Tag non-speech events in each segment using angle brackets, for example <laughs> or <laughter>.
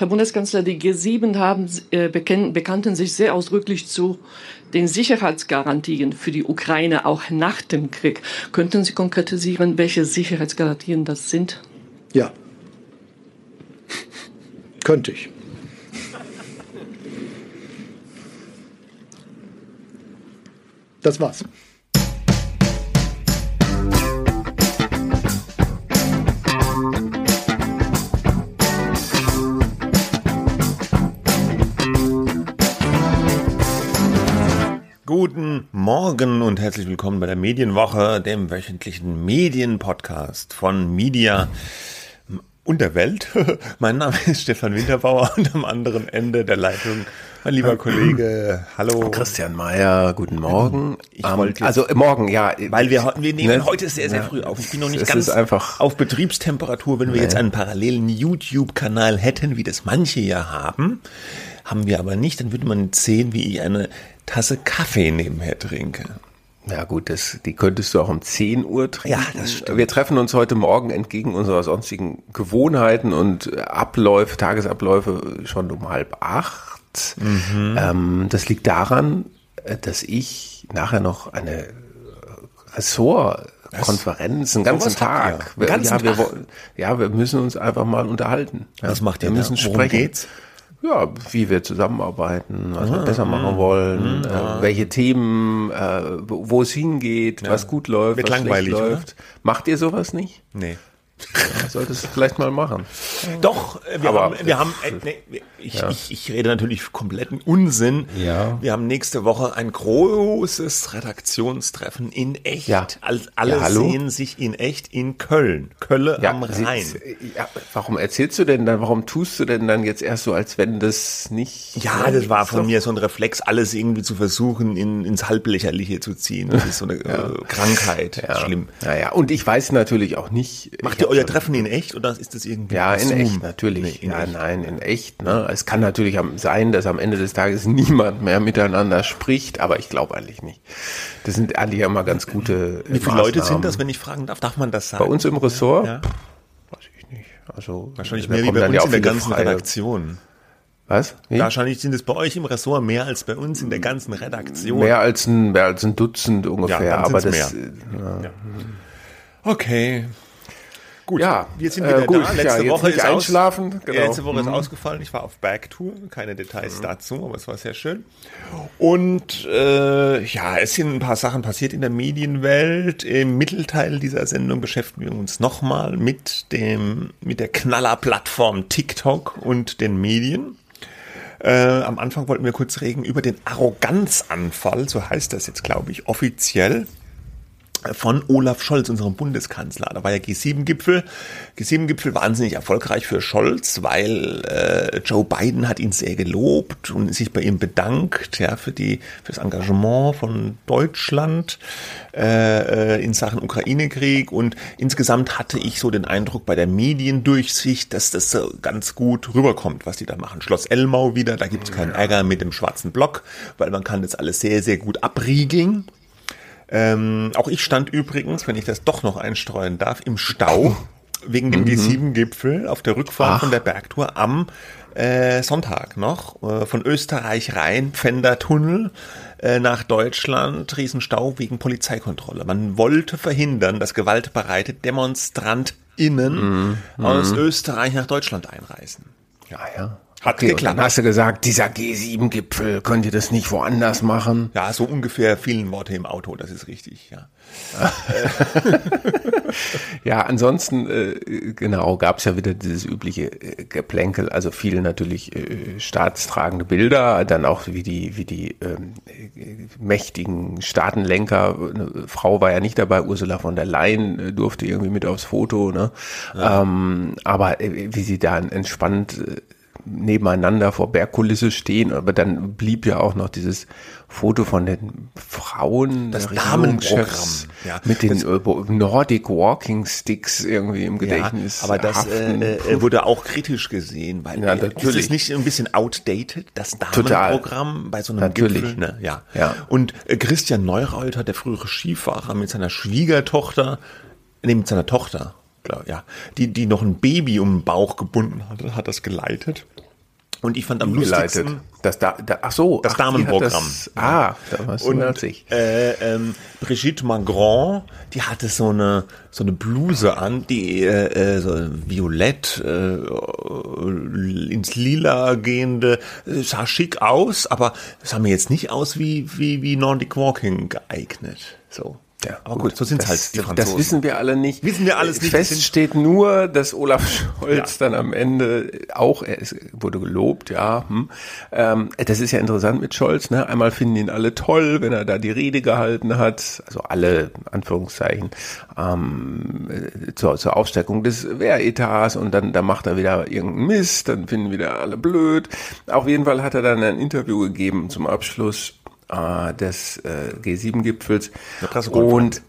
Herr Bundeskanzler, die G7 haben, äh, bekannten sich sehr ausdrücklich zu den Sicherheitsgarantien für die Ukraine auch nach dem Krieg. Könnten Sie konkretisieren, welche Sicherheitsgarantien das sind? Ja, könnte ich. Das war's. Guten Morgen und herzlich willkommen bei der Medienwoche, dem wöchentlichen Medienpodcast von Media und der Welt. <laughs> mein Name ist Stefan Winterbauer und am anderen Ende der Leitung mein lieber Kollege, hallo. Christian Mayer, guten Morgen. Ich um, wollte also äh, morgen, ja. Weil wir, wir nehmen ne? heute sehr, sehr früh auf. Ich bin noch nicht ganz einfach auf Betriebstemperatur. Wenn wir jetzt einen parallelen YouTube-Kanal hätten, wie das manche ja haben, haben wir aber nicht, dann würde man sehen, wie ich eine Tasse Kaffee nebenher trinke. Ja gut, das, die könntest du auch um 10 Uhr trinken. Ja, das stimmt. Wir treffen uns heute Morgen entgegen unserer sonstigen Gewohnheiten und Abläufe, Tagesabläufe schon um halb acht. Mhm. Ähm, das liegt daran, dass ich nachher noch eine Ressortkonferenz, einen ganzen Tag. Einen ganzen ja, Tag. Wir, ja, wir müssen uns einfach mal unterhalten. Was macht ihr? Wir müssen da? Worum sprechen. Geht's? Ja, wie wir zusammenarbeiten, was ah, wir besser machen wollen, ah, äh, welche Themen, äh, wo es hingeht, ja. was gut läuft, Wird was langweilig, schlecht läuft. Oder? Macht ihr sowas nicht? Nee. Ja, solltest du vielleicht mal machen. Doch, äh, wir Aber, haben, wir haben äh, <laughs> nee, ich, ja. ich, ich rede natürlich kompletten Unsinn. Ja. Wir haben nächste Woche ein großes Redaktionstreffen in echt. Ja. Alle ja, sehen sich in echt in Köln. Kölle am Rhein. warum erzählst du denn dann, warum tust du denn dann jetzt erst so, als wenn das nicht. Ja, das war von mir so ein Reflex, alles irgendwie zu versuchen, in, ins Halblächerliche zu ziehen. Das ist so eine äh, Krankheit. Schlimm. Naja, und ich weiß natürlich auch nicht. Macht ihr euer Treffen in echt oder ist das irgendwie? Ja, in Zoom? echt, natürlich. Nee, in ja, echt. nein, in echt. Ne? Es kann natürlich sein, dass am Ende des Tages niemand mehr miteinander spricht, aber ich glaube eigentlich nicht. Das sind eigentlich immer ganz gute. Wie viele Leute sind das, wenn ich fragen darf? Darf man das sagen? Bei uns im Ressort? Ja. Weiß ich nicht. Also wahrscheinlich mehr wie bei uns in der ganzen freie. Redaktion. Was? Wie? Wahrscheinlich sind es bei euch im Ressort mehr als bei uns in der ganzen Redaktion. Mehr als ein, mehr als ein Dutzend ungefähr. Ja, aber das. Mehr. Ja. Okay. Gut, ja, wir sind wieder äh, gut, da. Letzte ja, Woche ist einschlafen. Aus, genau. Letzte Woche mhm. ist ausgefallen. Ich war auf Backtour. Keine Details mhm. dazu, aber es war sehr schön. Und äh, ja, es sind ein paar Sachen passiert in der Medienwelt. Im Mittelteil dieser Sendung beschäftigen wir uns nochmal mit dem mit der Knallerplattform TikTok und den Medien. Äh, am Anfang wollten wir kurz reden über den Arroganzanfall, so heißt das jetzt, glaube ich, offiziell von Olaf Scholz, unserem Bundeskanzler. Da war ja G7-Gipfel. G7-Gipfel wahnsinnig erfolgreich für Scholz, weil äh, Joe Biden hat ihn sehr gelobt und sich bei ihm bedankt, ja, für die fürs Engagement von Deutschland äh, äh in Sachen Ukraine-Krieg. Und insgesamt hatte ich so den Eindruck bei der Mediendurchsicht, dass das so ganz gut rüberkommt, was die da machen. Schloss Elmau wieder, da gibt's keinen Ärger mit dem schwarzen Block, weil man kann das alles sehr, sehr gut abriegeln. Ähm, auch ich stand übrigens, wenn ich das doch noch einstreuen darf, im Stau <laughs> wegen dem mhm. G7-Gipfel auf der Rückfahrt Ach. von der Bergtour am äh, Sonntag noch äh, von Österreich rein, Pfändertunnel äh, nach Deutschland, Riesenstau wegen Polizeikontrolle. Man wollte verhindern, dass gewaltbereite DemonstrantInnen mhm. aus Österreich nach Deutschland einreisen. Ja, ja. Hat okay, geklappt. Dann hast du gesagt, dieser G7-Gipfel, könnt ihr das nicht woanders machen? Ja, so ungefähr vielen Worte im Auto, das ist richtig, ja. <laughs> ja, ansonsten, äh, genau, gab es ja wieder dieses übliche äh, Geplänkel, also viele natürlich äh, staatstragende Bilder, dann auch wie die, wie die ähm, äh, mächtigen Staatenlenker, eine Frau war ja nicht dabei, Ursula von der Leyen äh, durfte irgendwie mit aufs Foto, ne? Ja. Ähm, aber äh, wie sie da entspannt nebeneinander vor Bergkulisse stehen, aber dann blieb ja auch noch dieses Foto von den Frauen, das Damenprogramm, ja, mit den das, Nordic Walking Sticks irgendwie im Gedächtnis. Ja, aber das äh, äh, wurde auch kritisch gesehen, weil ja, natürlich. ist es nicht ein bisschen outdated, das Damenprogramm bei so einem natürlich. Gipfel? Ne? Ja. ja. Und äh, Christian Neureuter, der frühere Skifahrer mit seiner Schwiegertochter, nee, mit seiner Tochter, ja, die, die noch ein Baby um den Bauch gebunden hatte, hat das geleitet. Und ich fand am geleitet. lustigsten Das da, da, ach so, Das ach, Damenprogramm. Das, ah, da warst du und äh, ähm, Brigitte Macron, die hatte so eine so eine Bluse an, die äh, äh, so violett äh, ins Lila gehende, äh, sah schick aus, aber sah mir jetzt nicht aus wie wie wie Nordic Walking geeignet. So. Ja, aber gut, so sind das, halt die Das Franzosen. wissen wir alle nicht. Wissen wir alles nicht. Fest steht nur, dass Olaf Scholz Ja. dann am Ende auch, er ist, wurde gelobt, ja. Hm. Ähm, das ist ja interessant mit Scholz. Ne? Einmal finden ihn alle toll, wenn er da die Rede gehalten hat, also alle Anführungszeichen ähm, äh, zur, zur Aufstärkung des Wehretats und dann da macht er wieder irgendeinen Mist, dann finden wieder alle blöd. Auf jeden Fall hat er dann ein Interview gegeben zum Abschluss äh, des äh, G7-Gipfels Eine Pressekonferenz. und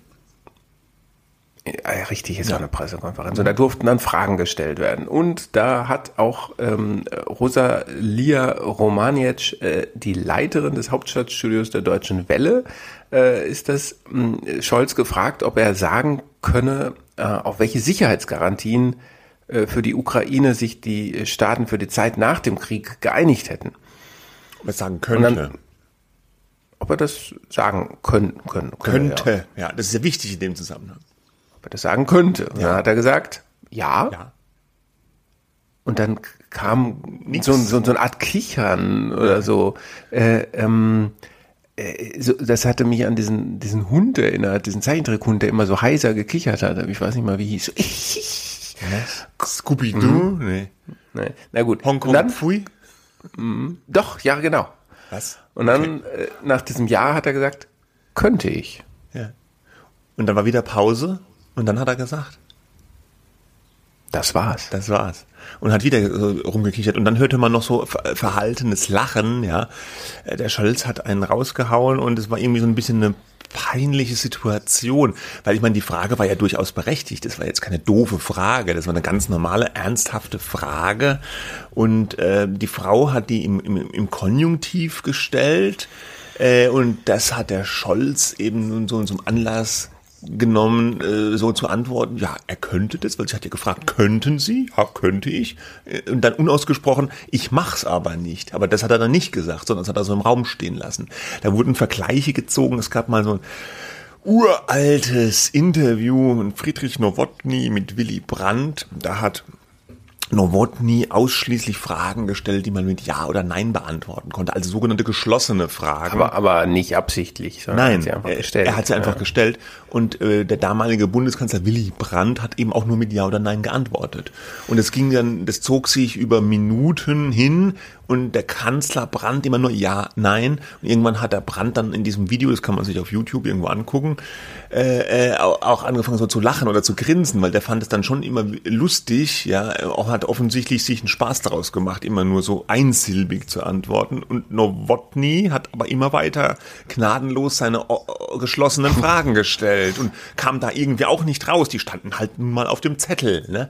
ja, richtig, ist ja. eine Pressekonferenz. Und da durften dann Fragen gestellt werden. Und da hat auch ähm, Rosalia Romaniec, äh, die Leiterin des Hauptstadtstudios der Deutschen Welle, äh, ist das mh, Scholz gefragt, ob er sagen könne, äh, auf welche Sicherheitsgarantien äh, für die Ukraine sich die Staaten für die Zeit nach dem Krieg geeinigt hätten. Ob man sagen könnte. Ob er das sagen können, können, können ja. könnte. Ja. das ist ja wichtig in dem Zusammenhang. ob er das sagen könnte. Und dann hat er gesagt, ja. Ja. Und dann kam so, so, so eine Art Kichern oder so. Äh, ähm, äh, so. Das hatte mich an diesen, diesen Hund erinnert, diesen Zeichentrickhund, der immer so heiser gekichert hat. Ich weiß nicht mal, wie hieß. <laughs> Scooby-Doo? Nee. Nee. Na gut. Hongkong dann, Pfui? doch, ja, genau. Was? Und dann, äh, nach diesem Jahr hat er gesagt, könnte ich. Ja. Und dann war wieder Pause und dann hat er gesagt, Das war's. das war's. Und hat wieder so rumgekichert und dann hörte man noch so ver- verhaltenes Lachen, ja. Äh, Der Scholz hat einen rausgehauen und es war irgendwie so ein bisschen eine peinliche Situation, weil ich meine, die Frage war ja durchaus berechtigt. Das war jetzt keine doofe Frage, das war eine ganz normale, ernsthafte Frage. Und äh, die Frau hat die im, im, im Konjunktiv gestellt äh, und das hat der Scholz eben nun so zum Anlass genommen, äh, so zu antworten, ja, er könnte das, weil sie hat ja gefragt, könnten Sie? Ja, könnte ich. Äh, Und dann unausgesprochen, ich mach's aber nicht. Aber das hat er dann nicht gesagt, sondern das hat er so im Raum stehen lassen. Da wurden Vergleiche gezogen. Es gab mal so ein uraltes Interview mit Friedrich Nowotny mit Willy Brandt. Da hat Nowotny ausschließlich Fragen gestellt, die man mit Ja oder Nein beantworten konnte. Also sogenannte geschlossene Fragen. Aber, aber nicht absichtlich, sondern Nein, hat sie einfach er, gestellt. er hat sie einfach Ja. gestellt und äh, der damalige Bundeskanzler Willy Brandt hat eben auch nur mit Ja oder Nein geantwortet. Und es ging dann, das zog sich über Minuten hin und der Kanzler Brandt immer nur Ja, Nein. Und irgendwann hat der Brandt dann in diesem Video, das kann man sich auf YouTube irgendwo angucken, äh, äh, auch auch angefangen so zu lachen oder zu grinsen, weil der fand es dann schon immer lustig, ja, auch hat offensichtlich sich einen Spaß daraus gemacht, immer nur so einsilbig zu antworten. Und Nowotny hat aber immer weiter gnadenlos seine o- o- geschlossenen <laughs> Fragen gestellt und kam da irgendwie auch nicht raus. Die standen halt nun mal auf dem Zettel, ne?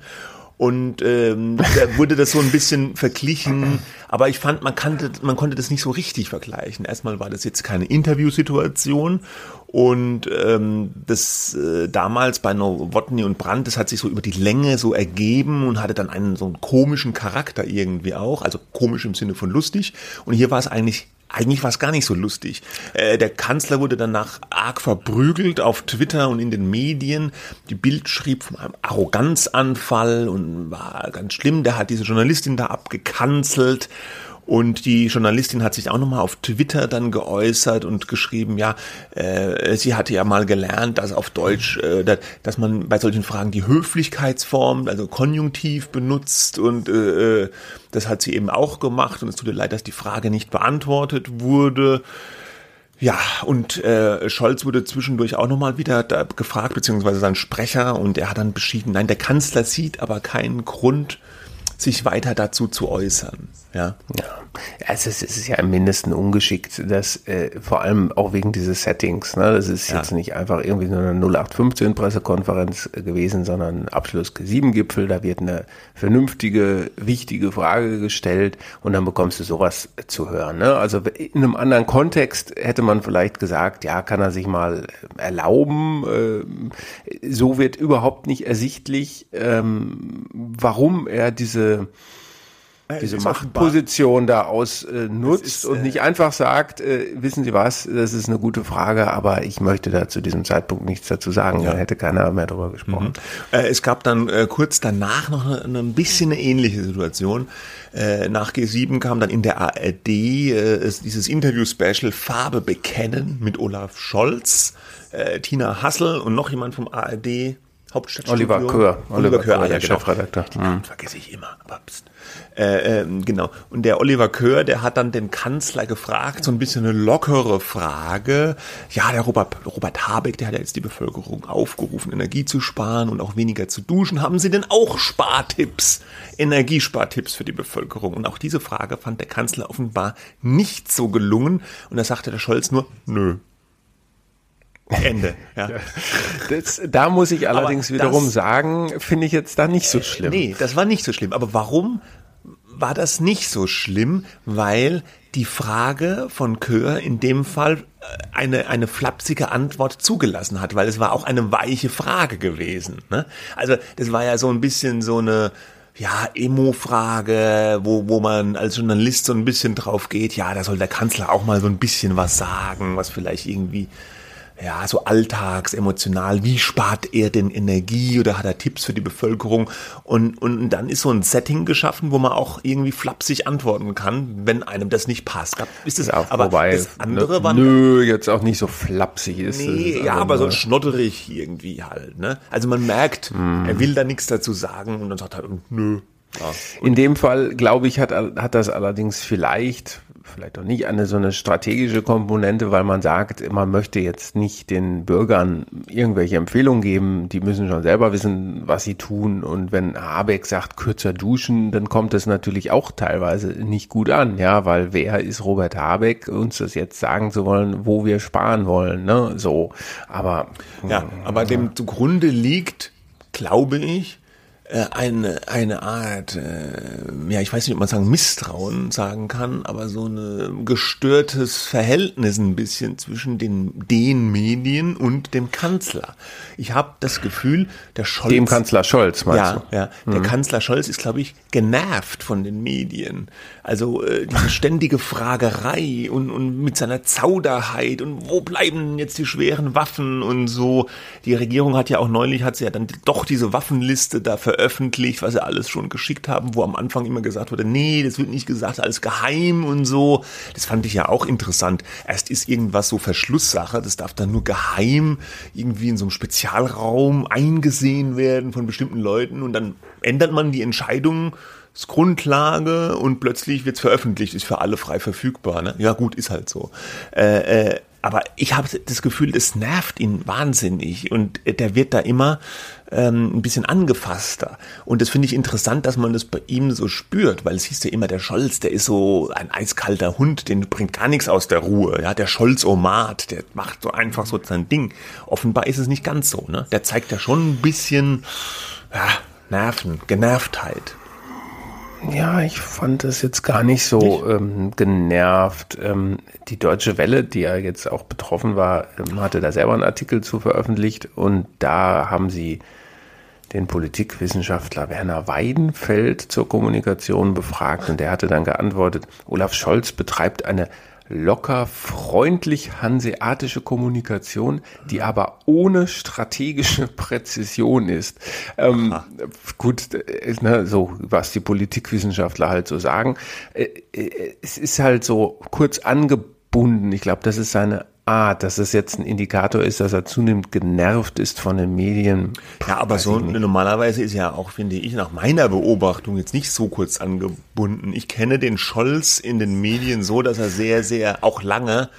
Und ähm, da wurde das so ein bisschen verglichen, aber ich fand, man, kannte, man konnte das nicht so richtig vergleichen. Erstmal war das jetzt keine Interviewsituation und ähm, das äh, damals bei Nowotny und Brandt, das hat sich so über die Länge so ergeben und hatte dann einen so einen komischen Charakter irgendwie auch, also komisch im Sinne von lustig. Und hier war es eigentlich eigentlich war es gar nicht so lustig. Äh, der Kanzler wurde danach arg verprügelt auf Twitter und in den Medien. Die Bild schrieb von einem Arroganzanfall und war ganz schlimm. Der hat diese Journalistin da abgekanzelt. Und die Journalistin hat sich auch nochmal auf Twitter dann geäußert und geschrieben, ja, äh, sie hatte ja mal gelernt, dass auf Deutsch, äh, dass, dass man bei solchen Fragen die Höflichkeitsform, also Konjunktiv benutzt und äh, äh, das hat sie eben auch gemacht und es tut ihr leid, dass die Frage nicht beantwortet wurde. Ja, und äh, Scholz wurde zwischendurch auch nochmal wieder da gefragt, beziehungsweise sein Sprecher, und er hat dann beschieden, nein, der Kanzler sieht aber keinen Grund, sich weiter dazu zu äußern. Ja. Ja, also es ist ja im Mindesten ungeschickt, dass äh, vor allem auch wegen dieses Settings, ne, das ist Ja. jetzt nicht einfach irgendwie nur eine 0815 Pressekonferenz äh, gewesen, sondern Abschluss G7-Gipfel, da wird eine vernünftige, wichtige Frage gestellt und dann bekommst du sowas zu hören. Ne? Also in einem anderen Kontext hätte man vielleicht gesagt, ja, kann er sich mal erlauben. ähm, so wird überhaupt nicht ersichtlich, ähm, warum er diese diese ist Machtposition da ausnutzt ist, und äh, nicht einfach sagt, äh, wissen Sie was, das ist eine gute Frage, aber ich möchte da zu diesem Zeitpunkt nichts dazu sagen. Da hätte keiner mehr drüber gesprochen. Äh, es gab dann äh, kurz danach noch eine, eine ein bisschen eine ähnliche Situation. Äh, nach G7 kam dann in der ARD äh, es- dieses Interview-Special Farbe bekennen mit Olaf Scholz, äh, Tina Hassel und noch jemand vom ARD. Hauptstadtstudio. Oliver Köhr. Oliver Oliver Köhr, ah, der ja, genau. Chefredakteur. Die Namen vergesse ich immer. Aber pst. Äh, ähm, genau. Und der Oliver Köhr, der hat dann den Kanzler gefragt, so ein bisschen eine lockere Frage. Ja, der Robert, Robert Habeck, der hat ja jetzt die Bevölkerung aufgerufen, Energie zu sparen und auch weniger zu duschen. Haben Sie denn auch Spartipps, Energiespartipps für die Bevölkerung? Und auch diese Frage fand der Kanzler offenbar nicht so gelungen. Und da sagte der Scholz nur, nö. Ende. Ja. <laughs> Das, da muss ich allerdings das- wiederum sagen, finde ich jetzt da nicht so schlimm. Nee, das war nicht so schlimm. Aber warum war das nicht so schlimm? Weil die Frage von Köhr in dem Fall äh, eine, eine flapsige Antwort zugelassen hat, weil es war auch eine weiche Frage gewesen. Ne? Also das war ja so ein bisschen so eine ja, Emo-Frage, wo, wo man als Journalist so ein bisschen drauf geht, ja, da soll der Kanzler auch mal so ein bisschen was sagen, was vielleicht irgendwie ja, so alltagsemotional, wie spart er denn Energie oder hat er Tipps für die Bevölkerung? Und, und dann ist so ein Setting geschaffen, wo man auch irgendwie flapsig antworten kann, wenn einem das nicht passt. Ist das, Ja, aber wobei, das andere ne, war nö, jetzt auch nicht so flapsig ist. es. Nee, ist ja, aber so schnodderig irgendwie halt, ne? Also man merkt, Mhm. er will da nichts dazu sagen und dann sagt er, nö. Ja. In dem Fall, glaube ich, hat, hat das allerdings vielleicht, vielleicht auch nicht eine so eine strategische Komponente, weil man sagt, man möchte jetzt nicht den Bürgern irgendwelche Empfehlungen geben, die müssen schon selber wissen, was sie tun. Und wenn Habeck sagt, kürzer duschen, dann kommt das natürlich auch teilweise nicht gut an, ja, weil wer ist Robert Habeck, uns das jetzt sagen zu wollen, wo wir sparen wollen, ne, so. Aber, Ja, aber dem zugrunde liegt, glaube ich, eine, eine Art, äh, ja, ich weiß nicht, ob man sagen Misstrauen sagen kann, aber so ein gestörtes Verhältnis ein bisschen zwischen den, den Medien und dem Kanzler. Ich habe das Gefühl, der Scholz... dem Kanzler Scholz, meinst Ja, du? ja. Der Kanzler Scholz ist, glaube ich, genervt von den Medien. Also äh, diese ständige Fragerei und, und mit seiner Zauderheit und wo bleiben jetzt die schweren Waffen und so. Die Regierung hat ja auch neulich, hat sie ja dann doch diese Waffenliste da veröffentlicht, was sie alles schon geschickt haben, wo am Anfang immer gesagt wurde, nee, das wird nicht gesagt, alles geheim und so. Das fand ich ja auch interessant. Erst ist irgendwas so Verschlusssache, das darf dann nur geheim irgendwie in so einem Spezialraum eingesehen werden von bestimmten Leuten und dann ändert man die Entscheidung Grundlage und plötzlich wird's veröffentlicht, ist für alle frei verfügbar. Ne? Ja gut, ist halt so. Äh, äh, aber ich habe das Gefühl, es nervt ihn wahnsinnig und der wird da immer ähm, ein bisschen angefasster. Und das finde ich interessant, dass man das bei ihm so spürt, weil es hieß ja immer, der Scholz, der ist so ein eiskalter Hund, den bringt gar nichts aus der Ruhe. Ja, der Scholz-Omat, der macht so einfach so sein Ding. Offenbar ist es nicht ganz so. Ne? Der zeigt ja schon ein bisschen ja, Nerven, Genervtheit. Ja, ich fand das jetzt gar nicht so ähm, genervt. Ähm, die Deutsche Welle, die ja jetzt auch betroffen war, ähm, hatte da selber einen Artikel zu veröffentlicht. Und da haben sie den Politikwissenschaftler Werner Weidenfeld zur Kommunikation befragt. Und der hatte dann geantwortet, Olaf Scholz betreibt eine locker freundlich hanseatische Kommunikation, die aber ohne strategische <laughs> Präzision ist. Ähm, gut, äh, ne, so was die Politikwissenschaftler halt so sagen. Äh, äh, es ist halt so kurz angebunden. Ich glaube, das ist seine Art, dass es jetzt ein Indikator ist, dass er zunehmend genervt ist von den Medien. Ja, aber so normalerweise ist ja auch, finde ich, nach meiner Beobachtung jetzt nicht so kurz angebunden. Ich kenne den Scholz in den Medien so, dass er sehr, sehr auch lange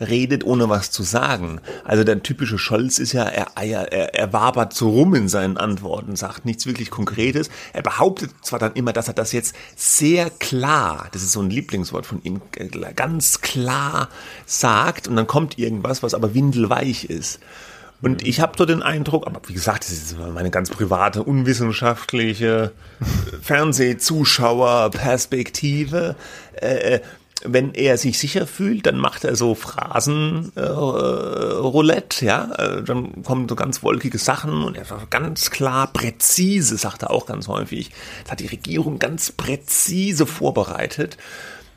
redet, ohne was zu sagen. Also der typische Scholz ist ja, er, er, er, er wabert so rum in seinen Antworten, sagt nichts wirklich Konkretes. Er behauptet zwar dann immer, dass er das jetzt sehr klar, das ist so ein Lieblingswort von ihm, ganz klar sagt und dann kommt irgendwas, was aber windelweich ist. Und ich habe so den Eindruck, aber wie gesagt, das ist meine ganz private, unwissenschaftliche Fernsehzuschauerperspektive. Äh, wenn er sich sicher fühlt, dann macht er so Phrasen äh, Roulette, ja, äh, dann kommen so ganz wolkige Sachen und er sagt ganz klar präzise, sagt er auch ganz häufig. Das hat die Regierung ganz präzise vorbereitet.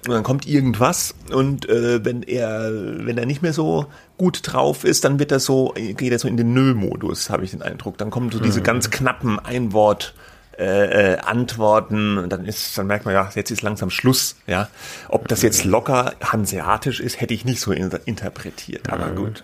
Und dann kommt irgendwas und äh, wenn er wenn er nicht mehr so gut drauf ist, dann wird er so geht er so in den Nö-Modus, habe ich den Eindruck. Dann kommen so diese Mhm. ganz knappen Einwort äh, äh, Antworten und dann ist dann merkt man ja, jetzt ist langsam Schluss, ja. Ob das jetzt locker hanseatisch ist, hätte ich nicht so in, interpretiert, aber Mhm. gut.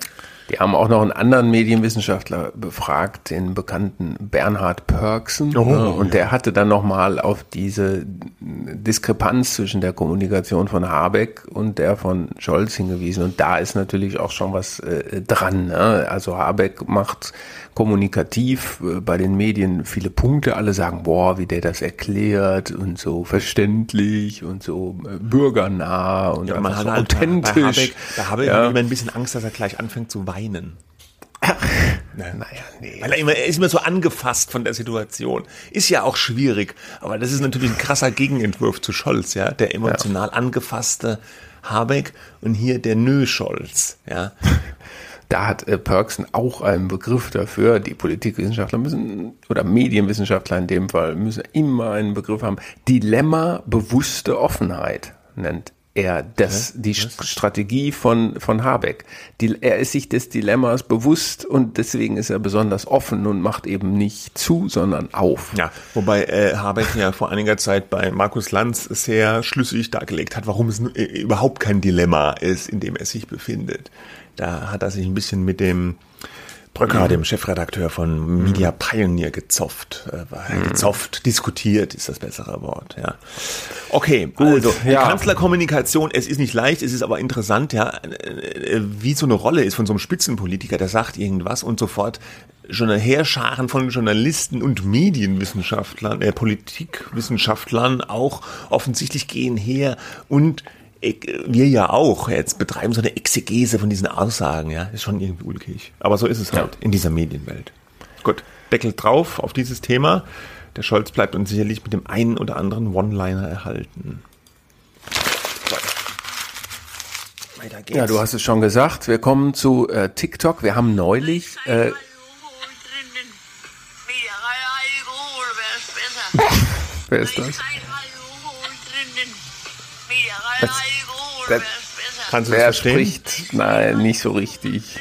Die haben auch noch einen anderen Medienwissenschaftler befragt, den bekannten Bernhard Pörksen. Oh, und der hatte dann nochmal auf diese Diskrepanz zwischen der Kommunikation von Habeck und der von Scholz hingewiesen. Und da ist natürlich auch schon was äh, dran. Ne? Also Habeck macht kommunikativ äh, bei den Medien viele Punkte. Alle sagen, boah, wie der das erklärt und so verständlich und so äh, bürgernah und Ja, man hat so halt bei authentisch. Habeck, da habe ich Ja. immer ein bisschen Angst, dass er gleich anfängt zu weinen. Naja, nee. Weil er, immer, er ist immer so angefasst von der Situation. Ist ja auch schwierig, aber das ist natürlich ein krasser Gegenentwurf zu Scholz, ja. Der emotional angefasste Habeck und hier der Nö-Scholz, ja. Da hat äh, Perksen auch einen Begriff dafür. Die Politikwissenschaftler müssen, oder Medienwissenschaftler in dem Fall, müssen immer einen Begriff haben. Dilemma bewusste Offenheit nennt er das, die Strategie von, von Habeck. Die, er ist sich des Dilemmas bewusst und deswegen ist er besonders offen und macht eben nicht zu, sondern auf. Ja, wobei äh, Habeck ja vor einiger Zeit bei Markus Lanz sehr schlüssig dargelegt hat, warum es äh, überhaupt kein Dilemma ist, in dem er sich befindet. Da hat er sich ein bisschen mit dem Bröcker, dem Chefredakteur von Media Pioneer, gezofft. Äh, war gezofft, diskutiert ist das bessere Wort, ja. Okay, also die ja. Kanzlerkommunikation, es ist nicht leicht, es ist aber interessant, ja, äh, wie so eine Rolle ist von so einem Spitzenpolitiker, der sagt irgendwas und sofort schon eine Heerscharen von Journalisten und Medienwissenschaftlern, äh, Politikwissenschaftlern auch offensichtlich gehen her und äh, wir ja auch jetzt betreiben so eine Exegese von diesen Aussagen, ja, ist schon irgendwie ulkig. Aber so ist es halt in dieser Medienwelt. Gut, Deckel drauf auf dieses Thema. Der Scholz bleibt uns sicherlich mit dem einen oder anderen One-Liner erhalten. Weiter geht's. Ja, du hast es schon gesagt. Wir kommen zu äh, TikTok. Wir haben neulich äh, Wer ist das? Das- Kannst du das verstehen? spricht? Nein, nicht so richtig.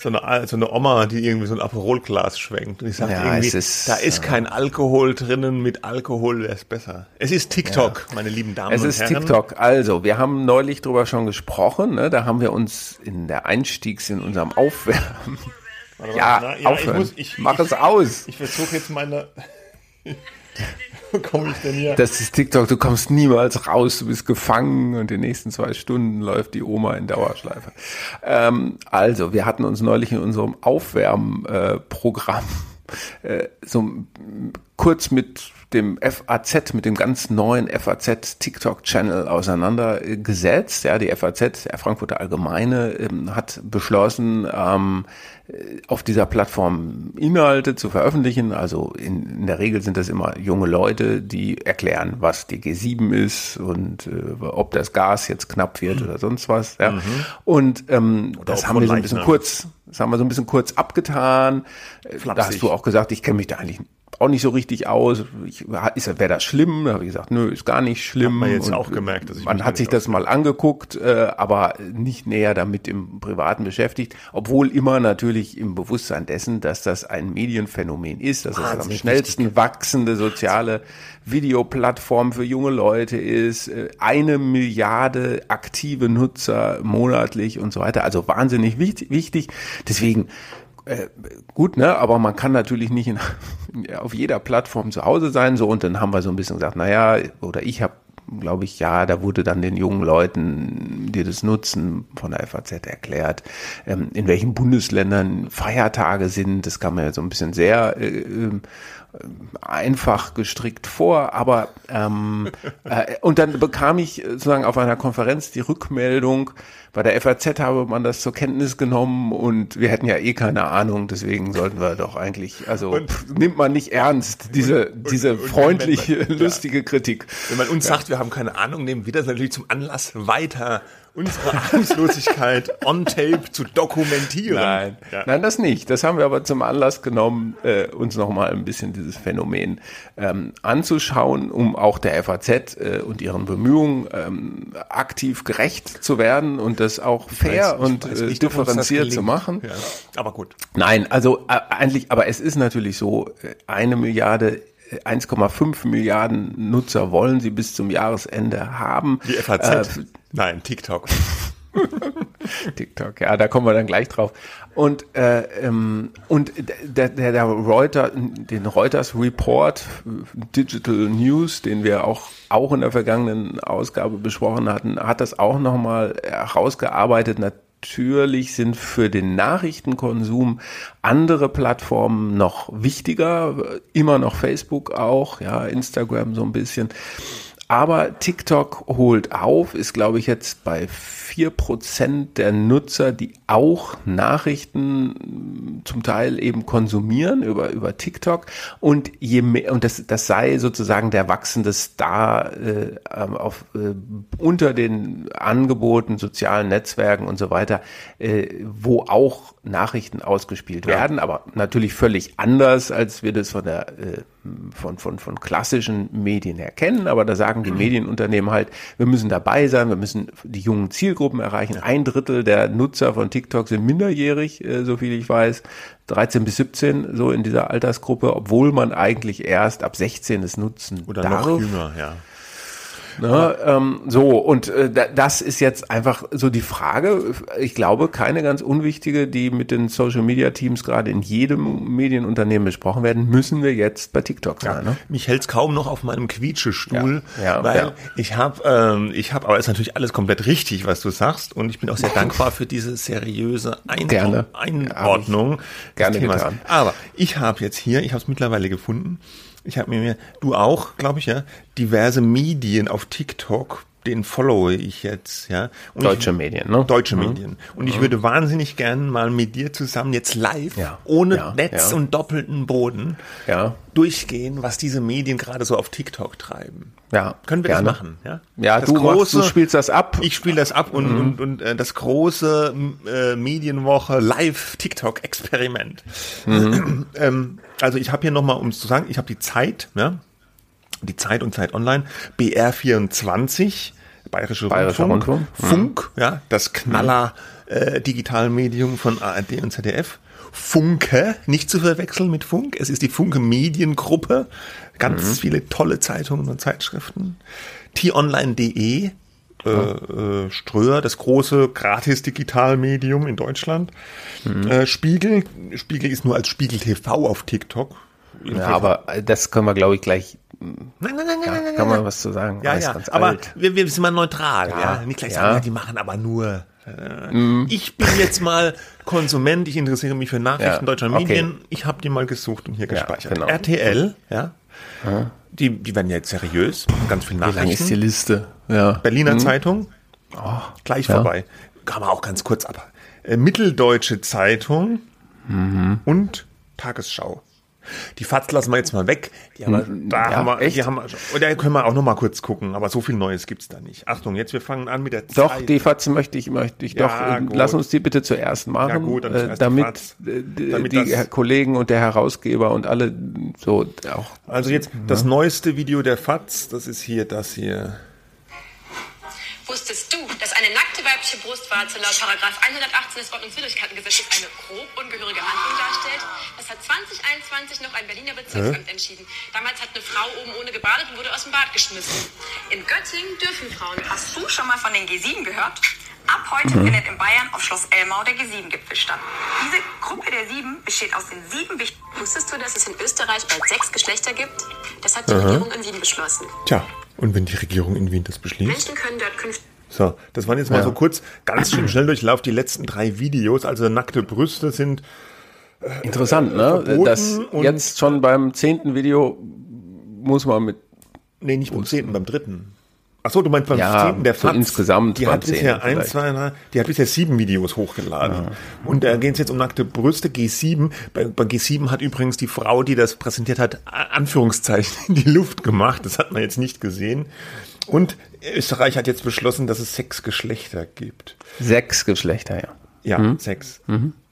So eine, so eine Oma, die irgendwie so ein Aperolglas schwenkt. Und ich sage Ja, irgendwie, es ist, da ist kein Alkohol drinnen, mit Alkohol wäre es besser. Es ist TikTok, meine lieben Damen Es und ist Herren. TikTok. Also, wir haben neulich drüber schon gesprochen. Ne? Da haben wir uns in der Einstiegs in unserem Aufwärmen. Ja, Na, aufhören. Ich muss, ich, Mach ich, es aus. Ich versuche jetzt meine. <laughs> Komme ich denn hier? Das ist TikTok. Du kommst niemals raus. Du bist gefangen und die nächsten zwei Stunden läuft die Oma in Dauerschleife. Ähm, also, wir hatten uns neulich in unserem Aufwärmprogramm äh, äh, so kurz mit dem FAZ, mit dem ganz neuen FAZ TikTok-Channel auseinandergesetzt. Ja, die FAZ, der Frankfurter Allgemeine, ähm, hat beschlossen, ähm, äh, auf dieser Plattform Inhalte zu veröffentlichen. Also in, in der Regel sind das immer junge Leute, die erklären, was die G7 ist und äh, ob das Gas jetzt knapp wird oder sonst was. Ja. Und ähm, das haben wir so ein bisschen kurz, das haben wir so ein bisschen kurz abgetan. Äh, Da Flapsig. hast du auch gesagt, ich kenne mich da eigentlich auch nicht so richtig aus. Ich, ist, wäre das schlimm? Da habe ich gesagt, nö, ist gar nicht schlimm. Hat man jetzt Und auch gemerkt, dass ich man hat sich das mal angeguckt, äh, aber nicht näher damit im Privaten beschäftigt, obwohl immer natürlich im Bewusstsein dessen, dass das ein Medienphänomen ist, dass es am Wahnsinnig schnellsten wachsende soziale Videoplattform für junge Leute ist, äh, eine Milliarde aktive Nutzer monatlich und so weiter. Also wahnsinnig wichtig. wichtig. Deswegen äh, gut, ne, aber man kann natürlich nicht in, <laughs> auf jeder Plattform zu Hause sein, so und dann haben wir so ein bisschen gesagt, naja, oder ich habe glaube ich, ja, da wurde dann den jungen Leuten, die das nutzen, von der FAZ erklärt, ähm, in welchen Bundesländern Feiertage sind. Das man ja so ein bisschen sehr äh, ähm, einfach gestrickt vor, aber ähm, äh, und dann bekam ich sozusagen auf einer Konferenz die Rückmeldung, bei der FAZ habe man das zur Kenntnis genommen und wir hätten ja eh keine Ahnung, deswegen sollten wir doch eigentlich, also Und- pff, nimmt man nicht ernst, diese, diese und freundliche, man- ja. lustige Kritik. Wenn man uns sagt, wir haben keine Ahnung, nehmen wir das natürlich zum Anlass, weiter unsere Ahnungslosigkeit <laughs> on tape zu dokumentieren. Nein, Ja. nein, das nicht. Das haben wir aber zum Anlass genommen, äh, uns nochmal ein bisschen dieses Phänomen ähm, anzuschauen, um auch der FAZ äh, und ihren Bemühungen ähm, aktiv gerecht zu werden und das auch fair weiß- und weiß äh, nicht, das differenziert zu machen. Ja. Aber gut. Nein, also äh, eigentlich, aber es ist natürlich so, äh, eine Milliarde, äh, 1,5 Milliarden Nutzer wollen sie bis zum Jahresende haben. Die FAZ. Äh, Nein, TikTok. <laughs> TikTok, ja, da kommen wir dann gleich drauf. Und, äh, ähm, und der, der, der Reuter, den Reuters Report Digital News, den wir auch, auch in der vergangenen Ausgabe besprochen hatten, hat das auch nochmal herausgearbeitet. Natürlich sind für den Nachrichtenkonsum andere Plattformen noch wichtiger, immer noch Facebook auch, ja, Instagram so ein bisschen. Aber TikTok holt auf, ist glaube ich jetzt bei 4% der Nutzer, die auch Nachrichten zum Teil eben konsumieren über, über TikTok. Und je mehr, und das, das sei sozusagen der wachsende Star äh, ähm, auf, äh, unter den Angeboten, sozialen Netzwerken und so weiter, äh, wo auch Nachrichten ausgespielt werden, aber natürlich völlig anders, als wir das von der äh, von, von, von klassischen Medien her kennen. Aber da sagen die Medienunternehmen halt, wir müssen dabei sein, wir müssen die jungen Zielgruppen erreichen. Ein Drittel der Nutzer von TikTok sind minderjährig, äh, so viel ich weiß. 13 bis 17, so in dieser Altersgruppe, obwohl man eigentlich erst ab 16 es nutzen Oder darf. noch jünger, ja. Ne, ähm, so, und äh, da- das ist jetzt einfach so die Frage, ich glaube, keine ganz unwichtige, die mit den Social Media Teams gerade in jedem Medienunternehmen besprochen werden, müssen wir jetzt bei TikTok sein. Ne? Mich hält's kaum noch auf meinem Quietschestuhl, Ja, ja, weil ja. ich habe, ähm, ich habe, aber ist natürlich alles komplett richtig, was du sagst, und ich bin auch sehr dankbar für diese seriöse Ein Gerne. Einordnung gerne getan. Aber ich habe jetzt hier, ich habe es mittlerweile gefunden, ich habe mir, du auch, glaube ich, ja, diverse Medien auf TikTok, den followe ich jetzt, ja. Und Deutsche ich, Medien, ne? Deutsche Medien. Und ich würde wahnsinnig gern mal mit dir zusammen jetzt live, Ja. ohne Ja, Netz ja. und doppelten Boden, durchgehen, was diese Medien gerade so auf TikTok treiben. ja. Können wir gerne. das machen? Ja, Ja, das du, machst, du spielst das ab. Ich spiele das ab und, Mhm. und, und äh, das große äh, Medienwoche Live TikTok Experiment. Mhm. <clears throat> ähm, also ich habe hier nochmal, um es zu sagen, ich habe die Zeit, ja, die Zeit und Zeit Online, BR24, Bayerische, Bayerischer Rundfunk, Rundfunk. Mhm. Funk, ja, das Knaller äh, Digitalmedium von ARD und ZDF. Funke, nicht zu verwechseln mit Funk. Es ist die Funke Mediengruppe. Ganz Mhm. viele tolle Zeitungen und Zeitschriften. t-online.de, äh, äh, Ströer, das große Gratis-Digitalmedium in Deutschland. Mhm. Äh, Spiegel, Spiegel ist nur als Spiegel TV auf TikTok. Ja, aber das können wir, glaube ich, gleich, Nein, nein, nein, nein, ja, nein, nein, kann man was zu sagen. Ja, ja, aber alt. wir, wir sind mal neutral, ja. Ja, Nicht gleich ja. sagen, ja, die machen aber nur. Äh, Mhm. Ich bin jetzt mal Konsument, ich interessiere mich für Nachrichten Ja, deutscher okay. Medien. Ich habe die mal gesucht und hier gespeichert. genau. RTL, ja. Die, die werden ja jetzt seriös, ganz viel Wie lang ist die Nachrichten. Liste? Ja. Berliner Zeitung, gleich ja. vorbei. Kann man auch ganz kurz ab. Äh, Mitteldeutsche Zeitung Mhm. und Tagesschau. Die FAZ lassen wir jetzt mal weg. Die haben, da Hm, ja, haben wir, echt? die haben wir, und da können wir auch noch mal kurz gucken, aber so viel Neues gibt's da nicht. Achtung, jetzt wir fangen an mit der Doch, Zeit. die FAZ möchte ich, möchte ich Ja, doch, äh, gut. lass uns die bitte zuerst machen, Ja, gut, dann äh, die damit, äh, die, Damit die Kollegen und der Herausgeber und alle so auch. Also jetzt das neueste Video der FAZ, das ist hier das hier. Wusstest du, dass eine nackte weibliche Brustwarze laut Paragraph 118 des Ordnungswidrigkeitengesetzes eine grob ungehörige Handlung darstellt? Das hat 2021 noch ein Berliner Bezirksamt entschieden. Damals hat eine Frau oben ohne gebadet und wurde aus dem Bad geschmissen. In Göttingen dürfen Frauen. Hast du schon mal von den G7 gehört? Ab heute findet in Bayern auf Schloss Elmau der G7-Gipfel statt. Diese Gruppe der Sieben besteht aus den sieben wichtigen. Wusstest du, dass es in Österreich bald sechs Geschlechter gibt? Das hat die Regierung in Wien beschlossen. Tja, und wenn die Regierung in Wien das beschließt? Menschen können dort künftig So, das waren jetzt mal so kurz, ganz schön schnell durchlauf die letzten drei Videos. Also nackte Brüste sind Interessant, ne? verboten Das und- jetzt schon beim zehnten Video muss man mit Nee, nicht beim zehnten, beim dritten. Ach so, du meinst beim Ja, zehnten der so Fatz. insgesamt Die hat bisher eins, vielleicht. zwei, drei, die hat bisher sieben Videos hochgeladen. Und da geht es jetzt um nackte Brüste, G7. Bei, bei G7 hat übrigens die Frau, die das präsentiert hat, Anführungszeichen <laughs> in die Luft gemacht. Das hat man jetzt nicht gesehen. Und Österreich hat jetzt beschlossen, dass es sechs Geschlechter gibt. sechs Geschlechter, ja. Ja, sechs.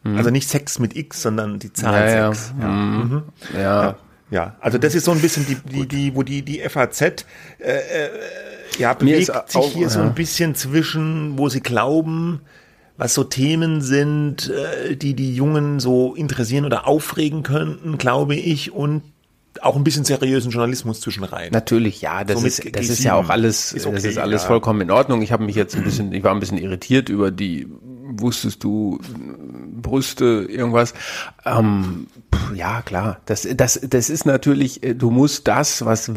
Also nicht Sex mit X, sondern die Zahl Mhm. Ja, ja. sechs. Mhm. Ja. Ja, also das ist so ein bisschen die, die, die wo die, die FAZ äh, äh, ja, bewegt sich auch- hier so ein bisschen zwischen, wo sie glauben, was so Themen sind, äh, die die Jungen so interessieren oder aufregen könnten, glaube ich, und auch ein bisschen seriösen Journalismus zwischen rein. Natürlich, ja, das, So ist, das G7 ist ja auch alles, ist das okay, ist alles ja. vollkommen in Ordnung. Ich habe mich jetzt ein bisschen, ich war ein bisschen irritiert über die, wusstest du, Brüste, irgendwas. Ähm, ja, klar, das, das, das ist natürlich, äh, du musst das, was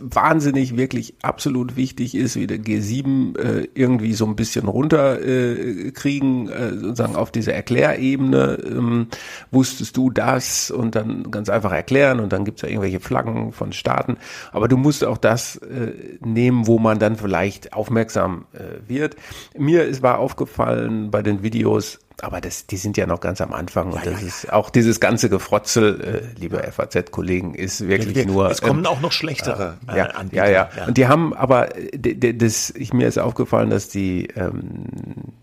wahnsinnig, wirklich absolut wichtig ist, wie der G7 äh, irgendwie so ein bisschen runterkriegen, äh, kriegen, äh, sozusagen auf diese Erklärebene. Ähm, wusstest du das und dann ganz einfach erklären und dann gibt's ja irgendwelche Flaggen von Staaten. Aber du musst auch das äh, nehmen, wo man dann vielleicht aufmerksam äh, wird. Mir ist war aufgefallen bei den Videos, aber das, die sind ja noch ganz am Anfang und das ist auch dieses ganze Gefrotzel, äh, liebe FAZ-Kollegen, ist wirklich Wir- nur. es kommen ähm, auch noch schlechtere äh, ja, Anbieter. ja, ja, Und die haben aber, äh, das, ich, mir ist aufgefallen, dass die, ähm,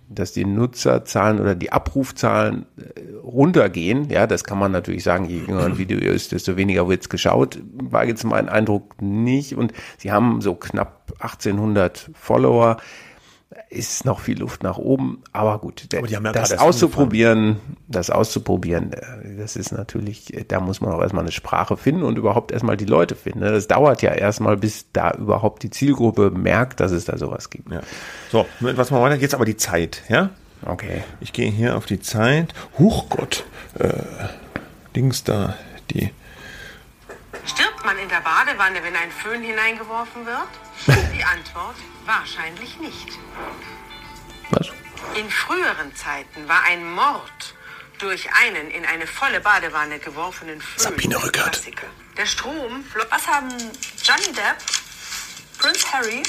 dass die Nutzerzahlen oder die Abrufzahlen äh, runtergehen. Ja, das kann man natürlich sagen, je jünger ein Video ist, desto weniger wird's geschaut. War jetzt mein Eindruck nicht. Und sie haben so knapp 1800 Follower. Ist noch viel Luft nach oben, aber gut, Aber ja das auszuprobieren, das auszuprobieren, äh, das ist natürlich, äh, da muss man auch erstmal eine Sprache finden und überhaupt erstmal die Leute finden. ne? Das dauert ja erstmal, bis da überhaupt die Zielgruppe merkt, dass es da sowas gibt. Ja. So, was mal weiter jetzt aber die Zeit, ja? Okay. Ich gehe hier auf die Zeit. Huch Gott, äh, Dings da, die. Stirbt man in der Badewanne, wenn ein Föhn hineingeworfen wird? <laughs> Die Antwort wahrscheinlich nicht. Was? In früheren Zeiten war ein Mord durch einen in eine volle Badewanne geworfenen Föhn Sabine ein Rückert. Klassiker. Der Strom Was haben Johnny Depp, Prince Harry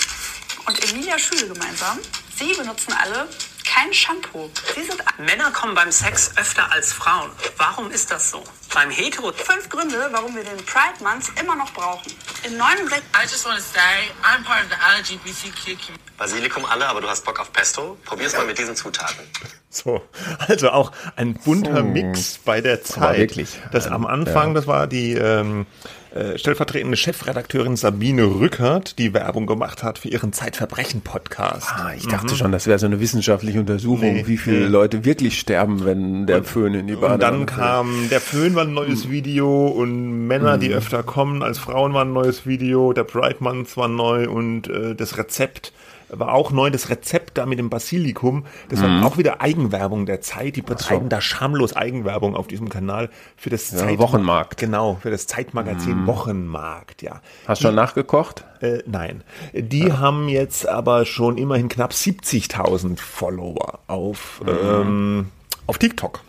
und Emilia Schüle gemeinsam? Sie benutzen alle kein Shampoo. Sie sind Männer kommen beim Sex öfter als Frauen. Warum ist das so? Beim Hetero fünf Gründe, warum wir den Pride Month immer noch brauchen. In 69 I just want to say I'm part of the LGBTQ community. Basilikum alle, aber du hast Bock auf Pesto? Probier's mal mit diesen Zutaten. So, also auch ein bunter Mix bei der Zeit. wirklich, Das ähm, am Anfang, ja. das war die ähm, äh, stellvertretende Chefredakteurin Sabine Rückert, die Werbung gemacht hat für ihren Zeitverbrechen-Podcast. Ah, ich dachte schon, das wäre so eine wissenschaftliche Untersuchung, Nee, wie viele nee. Leute wirklich sterben, wenn der Föhn in die Badewanne Und dann kam der Föhn war ein neues Video und Männer, die öfter kommen als Frauen war ein neues Video, der Pride Month war neu und äh, das Rezept war auch neu, das Rezept da mit dem Basilikum, das war auch wieder Eigenwerbung der Zeit, die betreiben da schamlos Eigenwerbung auf diesem Kanal für das Ja, Wochenmarkt. Genau, für das Zeitmagazin Wochenmarkt, ja. Hast du schon nachgekocht? Äh, nein, die haben jetzt aber schon immerhin knapp 70.000 Follower auf, ähm, auf TikTok.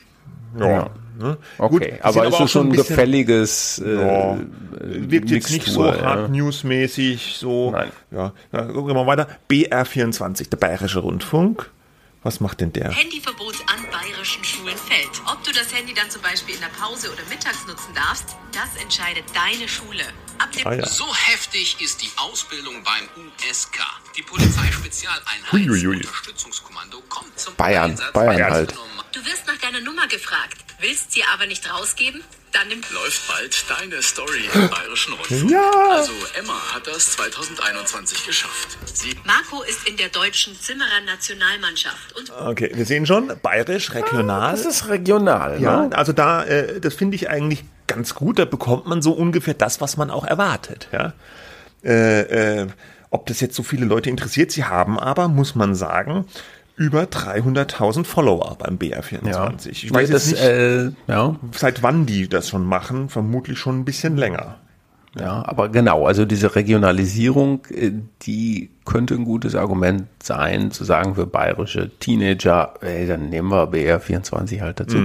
Ja. Ne? Okay, Gut, aber ist auch es schon ein bisschen- gefälliges äh, ja, wirkt jetzt nicht so Mixtur, hard ja. newsmäßig, so. Nein. Ja, ja, gucken wir mal weiter. BR24, der Bayerische Rundfunk. Was macht denn der? Handyverbot an bayerischen Schulen fällt. Ob du das Handy dann zum Beispiel in der Pause oder mittags nutzen darfst, das entscheidet deine Schule. Ab dem Ah ja. So heftig ist die Ausbildung beim USK. Die Polizeispezialeinheit. Unterstützungskommando kommt zum Bayern, Einsatz. Bayern halt. Du wirst nach deiner Nummer gefragt, willst sie aber nicht rausgeben? Dann nimm Läuft bald deine Story im Bayerischen Rundfunk. Ja. Also Emma hat das 2021 geschafft. Sie Marco ist in der deutschen Zimmerer Nationalmannschaft und Okay, wir sehen schon, bayerisch, regional. Das ist regional, ja, ne? also da, äh, das finde ich eigentlich ganz gut. Da bekommt man so ungefähr das, was man auch erwartet. Ja. Äh, äh, ob das jetzt so viele Leute interessiert, sie haben aber, muss man sagen, über 300.000 Follower beim BR24. Ich weiß das, jetzt nicht, Äh, ja, seit wann die das schon machen, vermutlich schon ein bisschen länger. ja, aber genau, also diese Regionalisierung, äh, die könnte ein gutes Argument sein, zu sagen für bayerische Teenager, ey, dann nehmen wir BR24 halt dazu.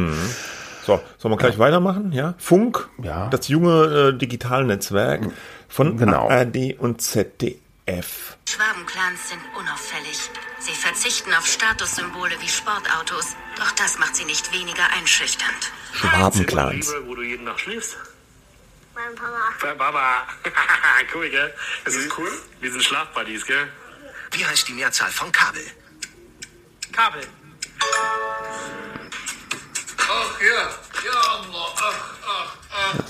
So, sollen wir gleich weitermachen? Ja. Funk, Ja. das junge äh, Digitalnetzwerk von Genau. ARD und ZDF. Schwabenclans sind unauffällig. Sie verzichten auf Statussymbole wie Sportautos. Doch das macht sie nicht weniger einschüchternd. Schwabenclans. Wo du jeden Nacht schläfst. Mein Papa. Bei Baba. <laughs> cool, gell? Das ist cool. Wir sind Schlafbuddies, gell? Wie heißt die Mehrzahl von Kabel? Kabel. Ach ja, ja, ach, ach, ach.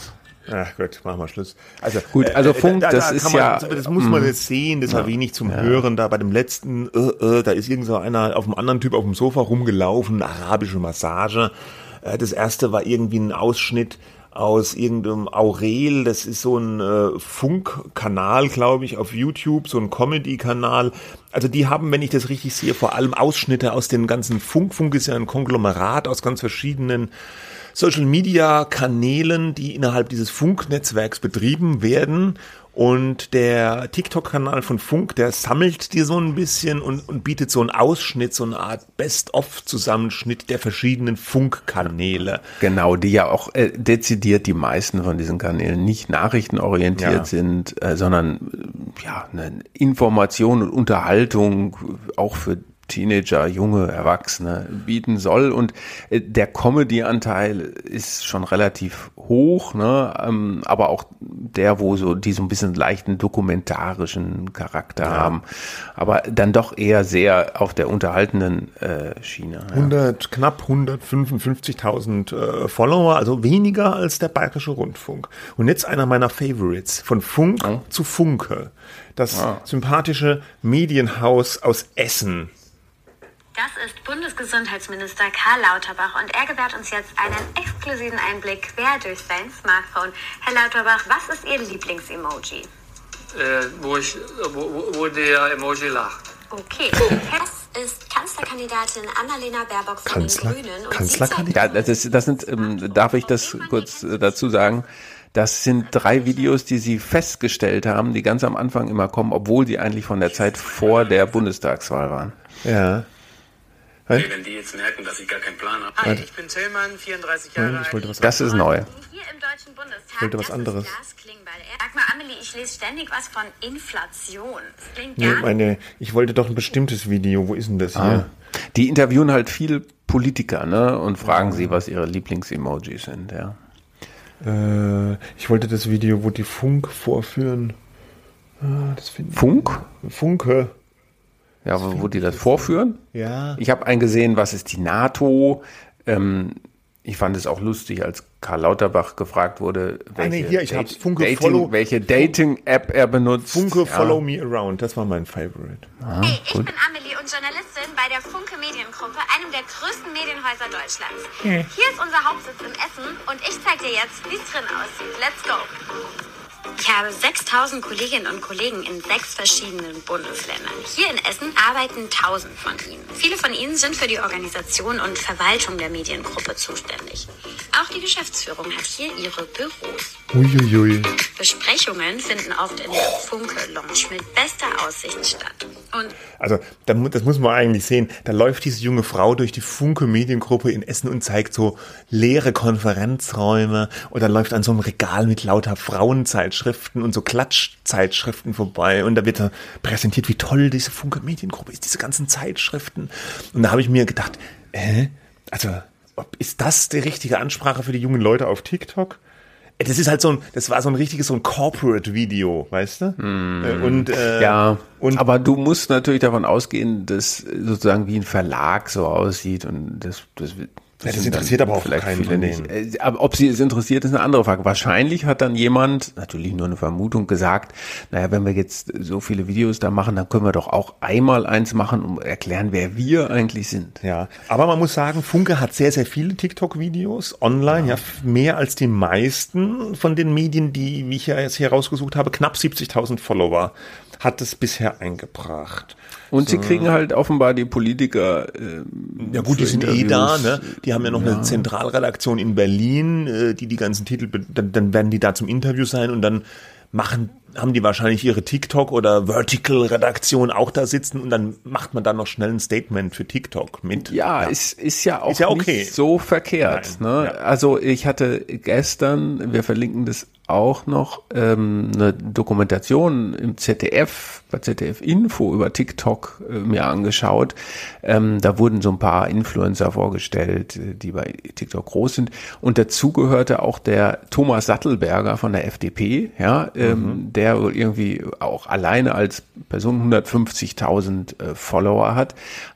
Ach gut, machen wir Schluss. Also Gut, also Funk, das ist man, ja- das muss man mm. jetzt sehen, das war wenig zum Hören. Da bei dem letzten, äh, äh, da ist irgend so einer auf einem anderen Typ auf dem Sofa rumgelaufen, arabische Massage. Äh, das erste war irgendwie ein Ausschnitt aus irgendeinem Aurel, das ist so ein äh, Funkkanal, glaube ich, auf YouTube, so ein Comedy-Kanal. Also die haben, wenn ich das richtig sehe, vor allem Ausschnitte aus den ganzen Funk. Funk ist ja ein Konglomerat aus ganz verschiedenen Social Media Kanälen, die innerhalb dieses Funknetzwerks betrieben werden. Und der TikTok-Kanal von Funk, der sammelt dir so ein bisschen und, und bietet so einen Ausschnitt, so eine Art Best-of-Zusammenschnitt der verschiedenen Funkkanäle. Genau, die ja auch äh, dezidiert die meisten von diesen Kanälen nicht nachrichtenorientiert Ja. sind, äh, sondern äh, ja, eine Information und Unterhaltung auch für Teenager, junge Erwachsene bieten soll. Und äh, der Comedy-Anteil ist schon relativ hoch, ne? ähm, aber auch der, wo so die so ein bisschen leichten dokumentarischen Charakter haben, aber dann doch eher sehr auf der unterhaltenden äh, Schiene. Ja. 100, knapp 155.000 äh, Follower, also weniger als der Bayerische Rundfunk. Und jetzt einer meiner Favorites, von Funk zu Funke. Das sympathische Medienhaus aus Essen. Das ist Bundesgesundheitsminister Karl Lauterbach und er gewährt uns jetzt einen exklusiven Einblick quer durch sein Smartphone. Herr Lauterbach, was ist Ihr Lieblingsemoji? Äh, wo ich, wo, wo- der Emoji lacht. Okay. Das ist Kanzlerkandidatin Annalena Baerbock von Kanzler- den Grünen. Kanzlerkandidatin? Ja, das, ist, das sind, ähm, darf ich das kurz äh, dazu sagen? Das sind drei Videos, die sie festgestellt haben, die ganz am Anfang immer kommen, obwohl die eigentlich von der Zeit vor der Bundestagswahl waren. Ja. Hey, wenn die jetzt merken, dass ich gar keinen Plan habe. Hi, ich bin Tillmann, 34 Jahre alt. Ich wollte was, Das ist neu. Hier im Deutschen Bundestag. ich wollte was das anderes. Sag mal, Amelie, ich lese ständig was von Inflation. Das klingt Nee, gar meine, ich wollte doch ein bestimmtes Video. Wo ist denn das hier? Ah. Die interviewen halt viel Politiker, ne, und fragen sie, was ihre Lieblings-Emojis sind, ja. Äh, ich wollte das Video, wo die Funk vorführen. Ah, das find ich- Funk? Funke. Ja, wo, wo die das vorführen? Ja. Ich habe einen gesehen, was ist die NATO? Ähm, ich fand es auch lustig, als Karl Lauterbach gefragt wurde, Ah, nee, hier, ich hab's. Funke Dating, Follow- welche Dating-App er benutzt. Funke Ja. Follow Me Around. Das war mein Favorite. Ah, Hey, ich gut. bin Amelie und Journalistin bei der Funke Mediengruppe, einem der größten Medienhäuser Deutschlands. Hm. Hier ist unser Hauptsitz in Essen und ich zeig dir jetzt, wie es drin aussieht. Let's go! Ich habe 6000 Kolleginnen und Kollegen in sechs verschiedenen Bundesländern. Hier in Essen arbeiten 1000 von ihnen. Viele von ihnen sind für die Organisation und Verwaltung der Mediengruppe zuständig. Auch die Geschäftsführung hat hier ihre Büros. Uiuiui. Besprechungen finden oft in der Funke-Lounge mit bester Aussicht statt. Und Also, das muss man eigentlich sehen. Da läuft diese junge Frau durch die Funke Mediengruppe in Essen und zeigt so leere Konferenzräume. Und dann läuft an so einem Regal mit lauter Frauenzeitschriften und so Klatschzeitschriften vorbei. Und da wird präsentiert, wie toll diese Funke Mediengruppe ist, diese ganzen Zeitschriften. Und da habe ich mir gedacht, äh, also, ob, ist das die richtige Ansprache für die jungen Leute auf TikTok? Äh, Das ist halt so ein, das war so ein richtiges so ein Corporate-Video, weißt du? Äh, Und äh, Ja, und aber du musst natürlich davon ausgehen, dass sozusagen wie ein Verlag so aussieht und das, das, Ja, das sind dann interessiert aber auch vielleicht keinen viele von nicht. Äh, ob sie es interessiert, ist eine andere Frage. Wahrscheinlich hat dann jemand, natürlich nur eine Vermutung, gesagt, naja, wenn wir jetzt so viele Videos da machen, dann können wir doch auch einmal eins machen, um erklären, wer wir eigentlich sind. Ja, aber man muss sagen, Funke hat sehr, sehr viele TikTok-Videos online, ja. mehr als die meisten von den Medien, die, wie ich ja jetzt hier rausgesucht habe, knapp 70.000 Follower hat es bisher eingebracht. Und sie So. kriegen halt offenbar die Politiker. Äh, Ja gut, die sind eh da, ne? Die haben ja noch Ja. eine Zentralredaktion in Berlin, äh, die die ganzen Titel, dann, dann werden die da zum Interview sein und dann machen haben die wahrscheinlich ihre TikTok oder Vertical-Redaktion auch da sitzen und dann macht man da noch schnell ein Statement für TikTok mit. Ja, ja. Ist, ist ja auch ist ja okay. nicht so verkehrt. Nein, ne? ja. Also ich hatte gestern, wir verlinken das auch noch ähm, eine Dokumentation im ZDF, bei ZDF Info über TikTok äh, mir angeschaut. Ähm, da wurden so ein paar Influencer vorgestellt, äh, die bei TikTok groß sind. Und dazu gehörte auch der Thomas Sattelberger von der FDP, ja, ähm, Mhm. der irgendwie auch alleine als Person 150.000 äh, Follower hat.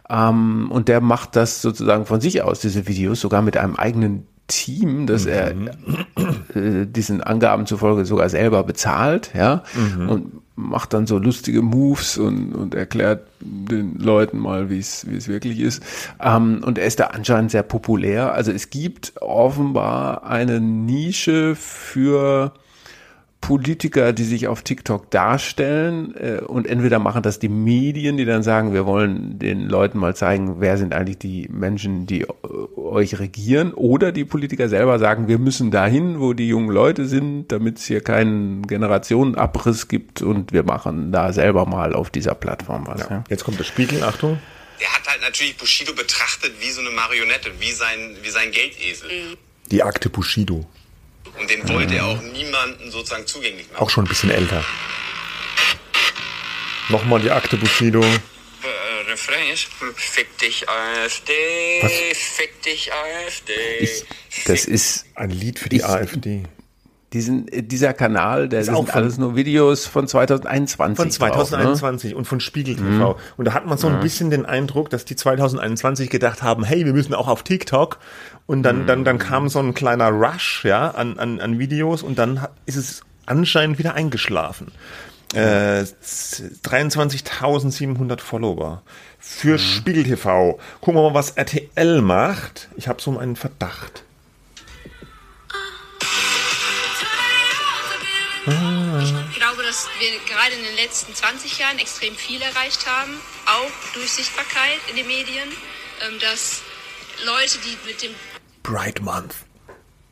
Ähm, und der macht das sozusagen von sich aus, diese Videos, sogar mit einem eigenen Team, das er äh, diesen Angaben zufolge sogar selber bezahlt, ja, Mhm. und macht dann so lustige Moves und, und erklärt den Leuten mal, wie es wie es wirklich ist. Ähm, und er ist da anscheinend sehr populär. Also es gibt offenbar eine Nische für Politiker, die sich auf TikTok darstellen äh, und entweder machen das die Medien, die dann sagen, wir wollen den Leuten mal zeigen, wer sind eigentlich die Menschen, die äh, euch regieren, oder die Politiker selber sagen, wir müssen dahin, wo die jungen Leute sind, damit es hier keinen Generationenabriss gibt und wir machen da selber mal auf dieser Plattform was. Ja. Jetzt kommt der Spiegel, Achtung. Der hat halt natürlich Bushido betrachtet wie so eine Marionette, wie sein, wie sein Geldesel. Die Akte Bushido. Und den wollte er auch niemanden sozusagen zugänglich machen. Auch schon ein bisschen älter. Nochmal die Akte Bushido. Äh, Refrain ist Fick dich AfD, Was? Fick dich AfD. Ich, das ist ein Lied für die ich, AfD. Diesen, äh, dieser Kanal, der Ist das auch alles nur Videos von 2021. Von drauf, 2021 und von Spiegel TV. Mhm. Und da hat man so ein Mhm. bisschen den Eindruck, dass die 2021 gedacht haben, hey, wir müssen auch auf TikTok. Und dann, dann, dann kam so ein kleiner Rush, ja, an, an, an Videos und dann ist es anscheinend wieder eingeschlafen. Äh, 23.700 Follower für Spiegel TV. Gucken wir mal, was RTL macht. Ich habe so einen Verdacht. Ich glaube, dass wir gerade in den letzten 20 Jahren extrem viel erreicht haben, auch durch Sichtbarkeit in den Medien, ähm, dass Leute, die mit dem Bright Month.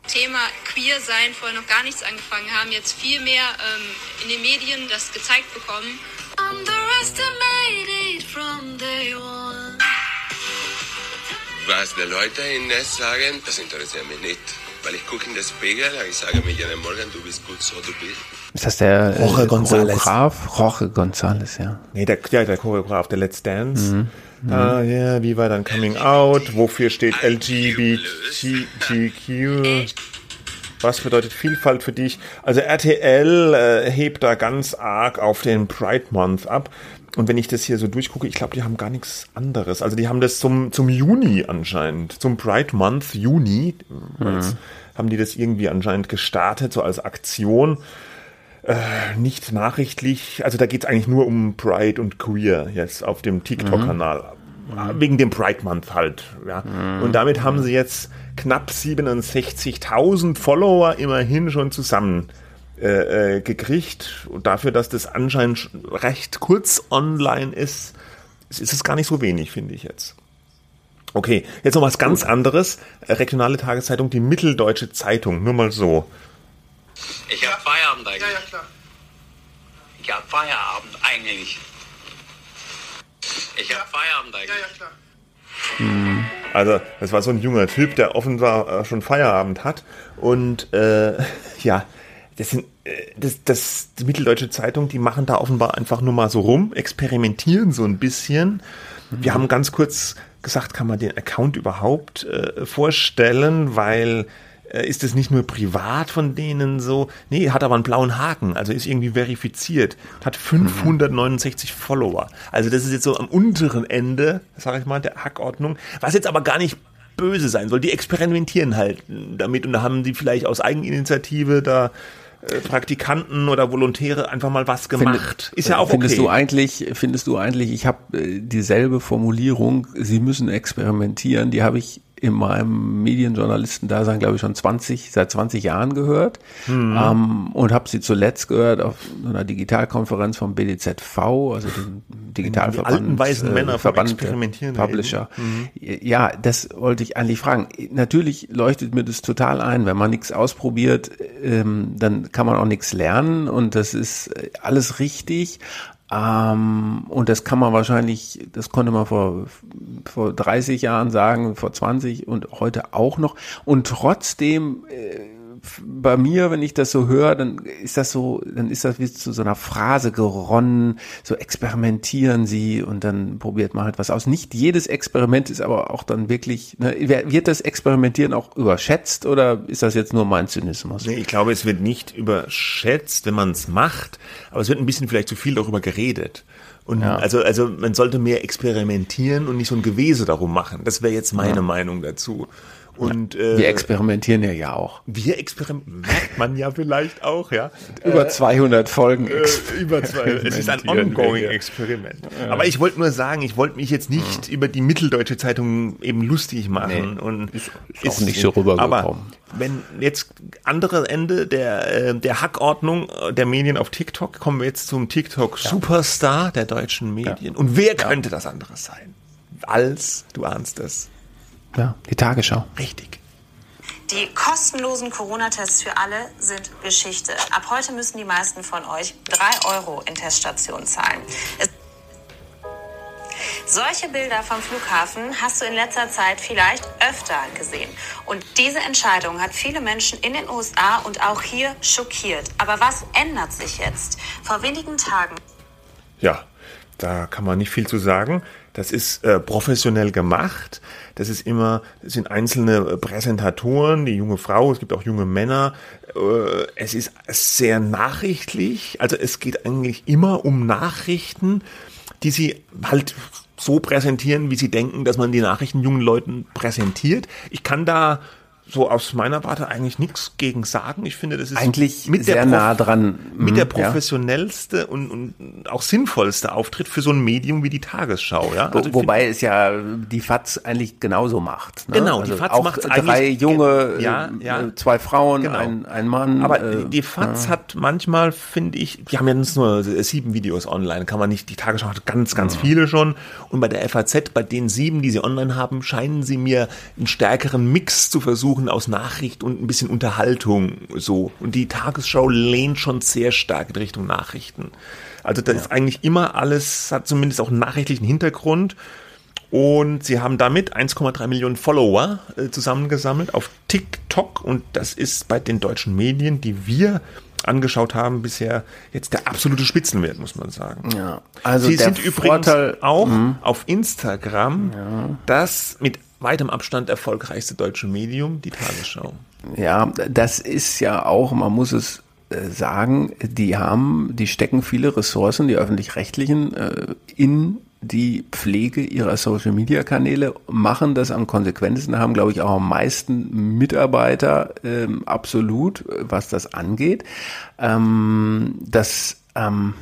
Thema Queer sein vorher noch gar nichts angefangen haben, jetzt viel mehr ähm, in den Medien das gezeigt bekommen. Was die Leute in Netz sagen, das interessiert mich nicht. Weil ich gucke in den Spiegel und ich sage mir jeden Morgen, du bist gut so, du bist. Ist das der Jorge äh, González. Choreograf? Jorge González, ja. Nee, der, der, der Choreograf, der Let's Dance. Mhm. Ah, ja, wie war dann Coming Out? Wofür steht LGBTQ? Was bedeutet Vielfalt für dich? Also RTL äh, hebt da ganz arg auf den Pride Month ab. Und wenn ich das hier so durchgucke, ich glaube, die haben gar nichts anderes. Also die haben das zum, zum Juni anscheinend, zum Pride Month Juni, als haben die das irgendwie anscheinend gestartet, so als Aktion. Äh, nicht nachrichtlich, also da geht es eigentlich nur um Pride und Queer jetzt auf dem TikTok-Kanal. Wegen dem Pride Month halt. Ja. Und damit haben sie jetzt knapp 67.000 Follower immerhin schon zusammen äh, äh, gekriegt. Und dafür, dass das anscheinend sch- recht kurz online ist, ist es gar nicht so wenig, finde ich jetzt. Okay, jetzt noch was ganz anderes. Äh, Regionale Tageszeitung, die Mitteldeutsche Zeitung, nur mal so. Ich hab Feierabend eigentlich. Ja, ja, klar. Ich hab Feierabend eigentlich. Ich hab Feierabend eigentlich. Ja, ja, klar. Also, das war so ein junger Typ, der offenbar äh, schon Feierabend hat. Und äh, <laughs> ja, das sind äh, das, das die Mitteldeutsche Zeitung, die machen da offenbar einfach nur mal so rum, experimentieren so ein bisschen. Wir haben ganz kurz gesagt, kann man den Account überhaupt äh, vorstellen, weil äh, ist es nicht nur privat von denen so? Nee, hat aber einen blauen Haken, also ist irgendwie verifiziert. Hat 569 Follower. Also das ist jetzt so am unteren Ende, sag ich mal, der Hackordnung. Was jetzt aber gar nicht böse sein soll. Die experimentieren halt damit und da haben die vielleicht aus Eigeninitiative da äh, Praktikanten oder Volontäre einfach mal was gemacht. Finde- ist ja auch findest okay. Du eigentlich, findest du eigentlich, ich habe äh, dieselbe Formulierung, sie müssen experimentieren, die habe ich in meinem Medienjournalistendasein, glaube ich, schon 20, seit 20 Jahren gehört mhm. ähm, und habe sie zuletzt gehört auf einer Digitalkonferenz vom BDZV, also dem Digitalverband. Die alten weißen Männer äh, Verband Experimentieren. Publisher. Mhm. Ja, das wollte ich eigentlich fragen. Natürlich leuchtet mir das total ein, wenn man nichts ausprobiert, ähm, dann kann man auch nichts lernen und das ist alles richtig. Ähm, und das kann man wahrscheinlich, das konnte man vor, vor 30 Jahren sagen, vor 20 und heute auch noch. Und trotzdem äh, bei mir, wenn ich das so höre, dann ist das so, dann ist das wie zu so einer Phrase geronnen, so experimentieren sie und dann probiert man halt was aus. Nicht jedes Experiment ist aber auch dann wirklich, ne, wird das Experimentieren auch überschätzt oder ist das jetzt nur mein Zynismus? Nee, ich glaube, es wird nicht überschätzt, wenn man es macht, aber es wird ein bisschen vielleicht zu viel darüber geredet. Und ja. also, also man sollte mehr experimentieren und nicht so ein Gewese darum machen. Das wäre jetzt meine ja. Meinung dazu. Und, äh, wir experimentieren ja ja auch. Wir experimentieren, merkt man ja vielleicht auch, ja. <laughs> Über 200 Folgen. Äh, über zwei, es ist ein ongoing Experiment. Ja. Aber ich wollte nur sagen, ich wollte mich jetzt nicht ja. über die Mitteldeutsche Zeitung eben lustig machen. Nee, und ist, ist auch nicht so rübergekommen. Aber wenn jetzt andere Ende der, äh, der Hackordnung der Medien auf TikTok, kommen wir jetzt zum TikTok-Superstar der deutschen Medien. Und wer könnte das anderes sein? Als, du ahnst es, ja, die Tagesschau. Richtig. Die kostenlosen Corona-Tests für alle sind Geschichte. Ab heute müssen die meisten von euch drei Euro in Teststationen zahlen. Es solche Bilder vom Flughafen hast du in letzter Zeit vielleicht öfter gesehen. Und diese Entscheidung hat viele Menschen in den USA und auch hier schockiert. Aber was ändert sich jetzt? Vor wenigen Tagen. Ja, da kann man nicht viel zu sagen. Das ist äh, professionell gemacht. Das ist immer, das sind einzelne äh, Präsentatoren, die junge Frau, es gibt auch junge Männer. Äh, es ist sehr nachrichtlich. Also es geht eigentlich immer um Nachrichten, die sie halt so präsentieren, wie sie denken, dass man die Nachrichten jungen Leuten präsentiert. Ich kann da so aus meiner Warte eigentlich nichts gegen sagen. Ich finde, das ist eigentlich mit sehr nah dran. Mit der mhm, professionellste ja. und, und auch sinnvollste Auftritt für so ein Medium wie die Tagesschau. Ja? Also Wo, wobei es ja die FAZ eigentlich genauso macht. Ne? Genau, also die FAZ macht drei junge, ja, ja. Äh, zwei Frauen, genau. ein, ein Mann. Aber äh, die FAZ ja. hat manchmal, finde ich, die haben jetzt nur sieben Videos online, kann man nicht, die Tagesschau hat ganz, ganz viele schon. Und bei der FAZ, bei den sieben, die sie online haben, scheinen sie mir einen stärkeren Mix zu versuchen, versuchen aus Nachricht und ein bisschen Unterhaltung so. Und die Tagesschau lehnt schon sehr stark in Richtung Nachrichten. Also das ja. ist eigentlich immer alles, hat zumindest auch einen nachrichtlichen Hintergrund. Und sie haben damit 1,3 Millionen Follower äh, zusammengesammelt auf TikTok. Und das ist bei den deutschen Medien, die wir angeschaut haben, bisher jetzt der absolute Spitzenwert, muss man sagen. Ja, also Sie sind übrigens Vorteil, auch mh. auf Instagram ja. das mit weitem Abstand erfolgreichste deutsche Medium, die Tagesschau. Ja, das ist ja auch, man muss es äh, sagen, die haben, die stecken viele Ressourcen, die öffentlich-rechtlichen, äh, in die Pflege ihrer Social Media Kanäle, machen das am konsequentesten, haben, glaube ich, auch am meisten Mitarbeiter ähm, absolut, was das angeht. Ähm, das ähm,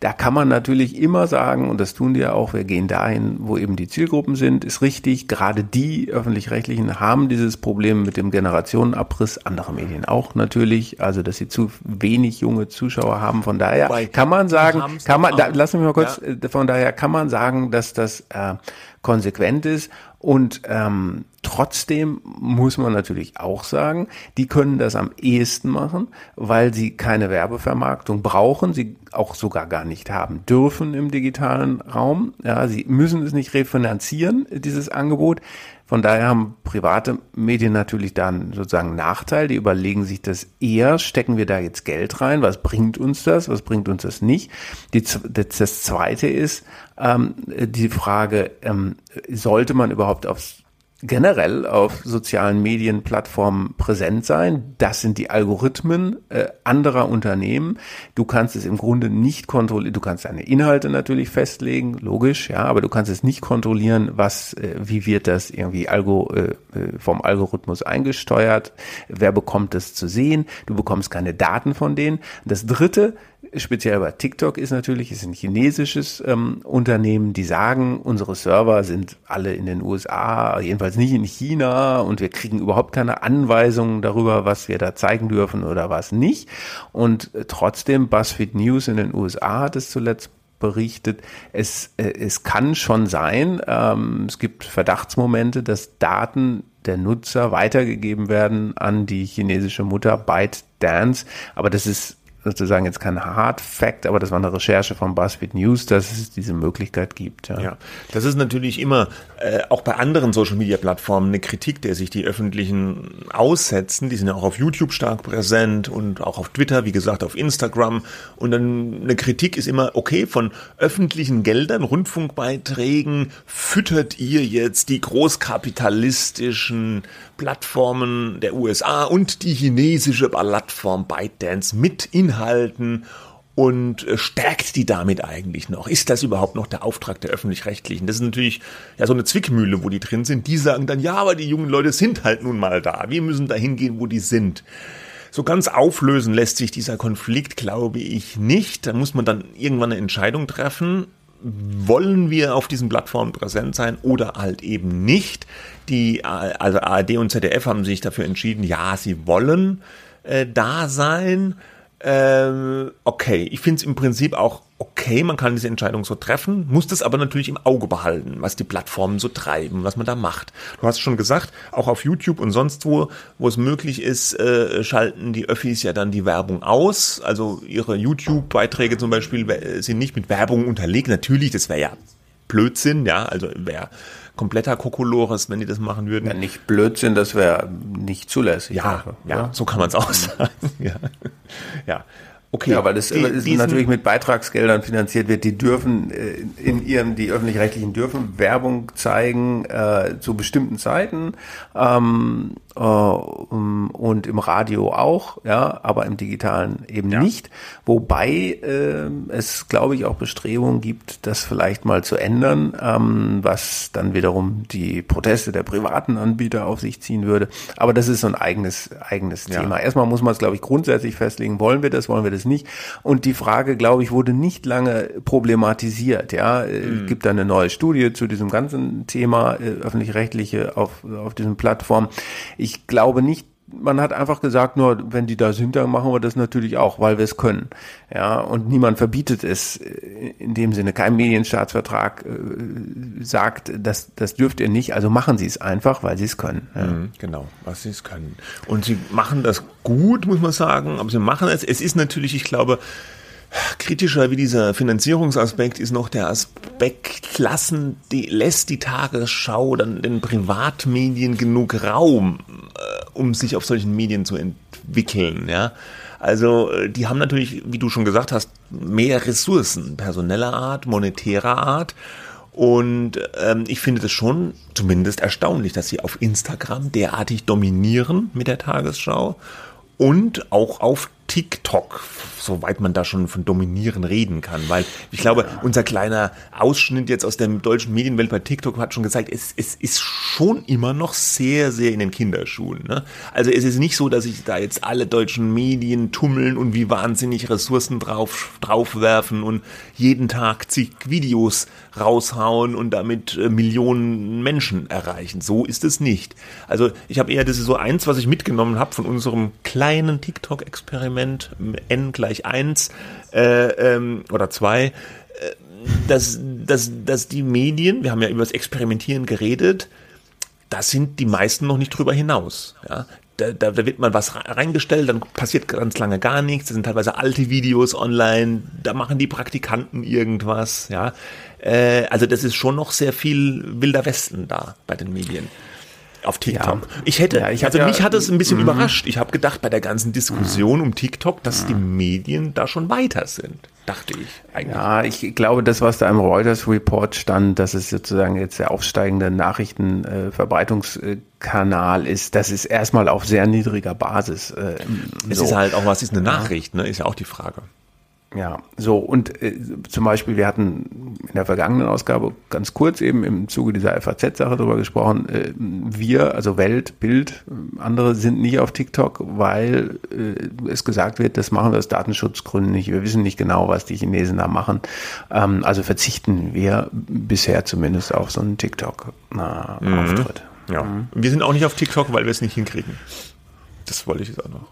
da kann man natürlich immer sagen, und das tun die ja auch, wir gehen dahin, wo eben die Zielgruppen sind, ist richtig. Gerade die öffentlich-rechtlichen haben dieses Problem mit dem Generationenabriss, andere Medien auch natürlich, also dass sie zu wenig junge Zuschauer haben. Von daher Wobei, kann man sagen, kann man, da, lass mich mal kurz, ja. Äh, von daher kann man sagen, dass das äh, konsequent ist und ähm, Trotzdem muss man natürlich auch sagen, die können das am ehesten machen, weil sie keine Werbevermarktung brauchen, sie auch sogar gar nicht haben dürfen im digitalen Raum. Ja, sie müssen es nicht refinanzieren, dieses Angebot. Von daher haben private Medien natürlich dann sozusagen Nachteil. Die überlegen sich das eher, stecken wir da jetzt Geld rein? Was bringt uns das? Was bringt uns das nicht? Die, das zweite ist ähm, die Frage, ähm, sollte man überhaupt aufs generell auf sozialen Medienplattformen präsent sein. Das sind die Algorithmen äh, anderer Unternehmen. Du kannst es im Grunde nicht kontrollieren. Du kannst deine Inhalte natürlich festlegen, logisch, ja, aber du kannst es nicht kontrollieren, was, äh, wie wird das irgendwie Algo, äh, äh vom Algorithmus eingesteuert? Wer bekommt es zu sehen? Du bekommst keine Daten von denen. Das dritte speziell bei TikTok ist natürlich, ist ein chinesisches ähm, Unternehmen, die sagen, unsere Server sind alle in den USA, jedenfalls nicht in China und wir kriegen überhaupt keine Anweisungen darüber, was wir da zeigen dürfen oder was nicht. Und äh, trotzdem, BuzzFeed News in den USA hat es zuletzt berichtet, es, äh, es kann schon sein, ähm, es gibt Verdachtsmomente, dass Daten der Nutzer weitergegeben werden an die chinesische Mutter ByteDance, aber das ist sozusagen jetzt kein Hard Fact, aber das war eine Recherche von BuzzFeed News, dass es diese Möglichkeit gibt. Ja, ja das ist natürlich immer äh, auch bei anderen Social Media Plattformen eine Kritik, der sich die öffentlichen aussetzen. Die sind ja auch auf YouTube stark präsent und auch auf Twitter, wie gesagt, auf Instagram. Und dann eine Kritik ist immer, okay, von öffentlichen Geldern, Rundfunkbeiträgen füttert ihr jetzt die großkapitalistischen Plattformen der USA und die chinesische Plattform ByteDance mit Inhalten und äh, stärkt die damit eigentlich noch? Ist das überhaupt noch der Auftrag der öffentlich-rechtlichen? Das ist natürlich ja so eine Zwickmühle, wo die drin sind. Die sagen dann, ja, aber die jungen Leute sind halt nun mal da. Wir müssen da hingehen, wo die sind. So ganz auflösen lässt sich dieser Konflikt, glaube ich, nicht. Da muss man dann irgendwann eine Entscheidung treffen. Wollen wir auf diesen Plattformen präsent sein oder halt eben nicht? Die also ARD und ZDF haben sich dafür entschieden, ja, sie wollen äh, da sein. Ähm, okay, ich finde es im Prinzip auch okay, man kann diese Entscheidung so treffen, muss das aber natürlich im Auge behalten, was die Plattformen so treiben, was man da macht. Du hast schon gesagt, auch auf YouTube und sonst wo, wo es möglich ist, äh, schalten die Öffis ja dann die Werbung aus. Also ihre YouTube-Beiträge zum Beispiel sind nicht mit Werbung unterlegt. Natürlich, das wäre ja Blödsinn, ja, also wäre kompletter Kokolores, wenn die das machen würden. Ja, nicht Blödsinn, das wäre nicht zulässig. Ja, ja, so kann man es auch <laughs> sagen. ja. ja. Okay. Ja, weil das die, natürlich mit Beitragsgeldern finanziert wird. Die dürfen äh, in ihrem, die öffentlich-rechtlichen dürfen Werbung zeigen äh, zu bestimmten Zeiten ähm, äh, und im Radio auch, ja, aber im Digitalen eben ja. nicht. Wobei äh, es, glaube ich, auch Bestrebungen gibt, das vielleicht mal zu ändern, ähm, was dann wiederum die Proteste der privaten Anbieter auf sich ziehen würde. Aber das ist so ein eigenes eigenes ja. Thema. Erstmal muss man es, glaube ich, grundsätzlich festlegen: Wollen wir das? Wollen wir das es nicht. Und die Frage, glaube ich, wurde nicht lange problematisiert. Ja, mhm. es gibt da eine neue Studie zu diesem ganzen Thema äh, öffentlich-rechtliche auf auf diesen Plattformen. Ich glaube nicht, man hat einfach gesagt, nur wenn die da sind, dann machen wir das natürlich auch, weil wir es können. Ja, und niemand verbietet es in dem Sinne. Kein Medienstaatsvertrag äh, sagt, das, das dürft ihr nicht, also machen sie es einfach, weil sie es können. Ja. Mhm, genau, was sie es können. Und sie machen das gut, muss man sagen, aber sie machen es. Es ist natürlich, ich glaube, kritischer wie dieser Finanzierungsaspekt ist noch der Aspekt, lassen die, lässt die Tagesschau dann den Privatmedien genug Raum, äh, um sich auf solchen Medien zu entwickeln, ja. Also äh, die haben natürlich, wie du schon gesagt hast, mehr Ressourcen, personeller Art, monetärer Art. Und ähm, ich finde das schon zumindest erstaunlich, dass sie auf Instagram derartig dominieren mit der Tagesschau und auch auf TikTok, soweit man da schon von Dominieren reden kann, weil ich glaube, unser kleiner Ausschnitt jetzt aus der deutschen Medienwelt bei TikTok hat schon gezeigt, es, es ist schon immer noch sehr, sehr in den Kinderschuhen. Ne? Also es ist nicht so, dass sich da jetzt alle deutschen Medien tummeln und wie wahnsinnig Ressourcen drauf, draufwerfen und jeden Tag zig Videos raushauen und damit äh, Millionen Menschen erreichen. So ist es nicht. Also ich habe eher, das ist so eins, was ich mitgenommen habe von unserem kleinen TikTok-Experiment Experiment n gleich 1 äh, ähm, oder 2, äh, dass, dass, dass die Medien, wir haben ja über das Experimentieren geredet, da sind die meisten noch nicht drüber hinaus. Ja? Da, da, da wird mal was reingestellt, dann passiert ganz lange gar nichts. Da sind teilweise alte Videos online, da machen die Praktikanten irgendwas. Ja, äh, also das ist schon noch sehr viel wilder Westen da bei den Medien auf TikTok. Ja. Ich hätte, ja, ich also ja, mich hat es ein bisschen mhm. überrascht. Ich habe gedacht bei der ganzen Diskussion um TikTok, dass die Medien da schon weiter sind. Dachte ich eigentlich. Ja, ich glaube, das, was da im Reuters Report stand, dass es sozusagen jetzt der aufsteigende Nachrichtenverbreitungskanal äh, ist, das ist erstmal auf sehr niedriger Basis. Äh, es so. ist halt auch, was ist eine Nachricht, ne? Ist ja auch die Frage. Ja, so und äh, zum Beispiel, wir hatten in der vergangenen Ausgabe ganz kurz eben im Zuge dieser FAZ-Sache darüber gesprochen, äh, wir, also Welt, Bild, äh, andere sind nicht auf TikTok, weil äh, es gesagt wird, das machen wir aus Datenschutzgründen nicht. Wir wissen nicht genau, was die Chinesen da machen. Ähm, also verzichten wir bisher zumindest auf so einen TikTok-Auftritt. Mhm. Ja. Mhm. Wir sind auch nicht auf TikTok, weil wir es nicht hinkriegen. Das wollte ich jetzt auch noch.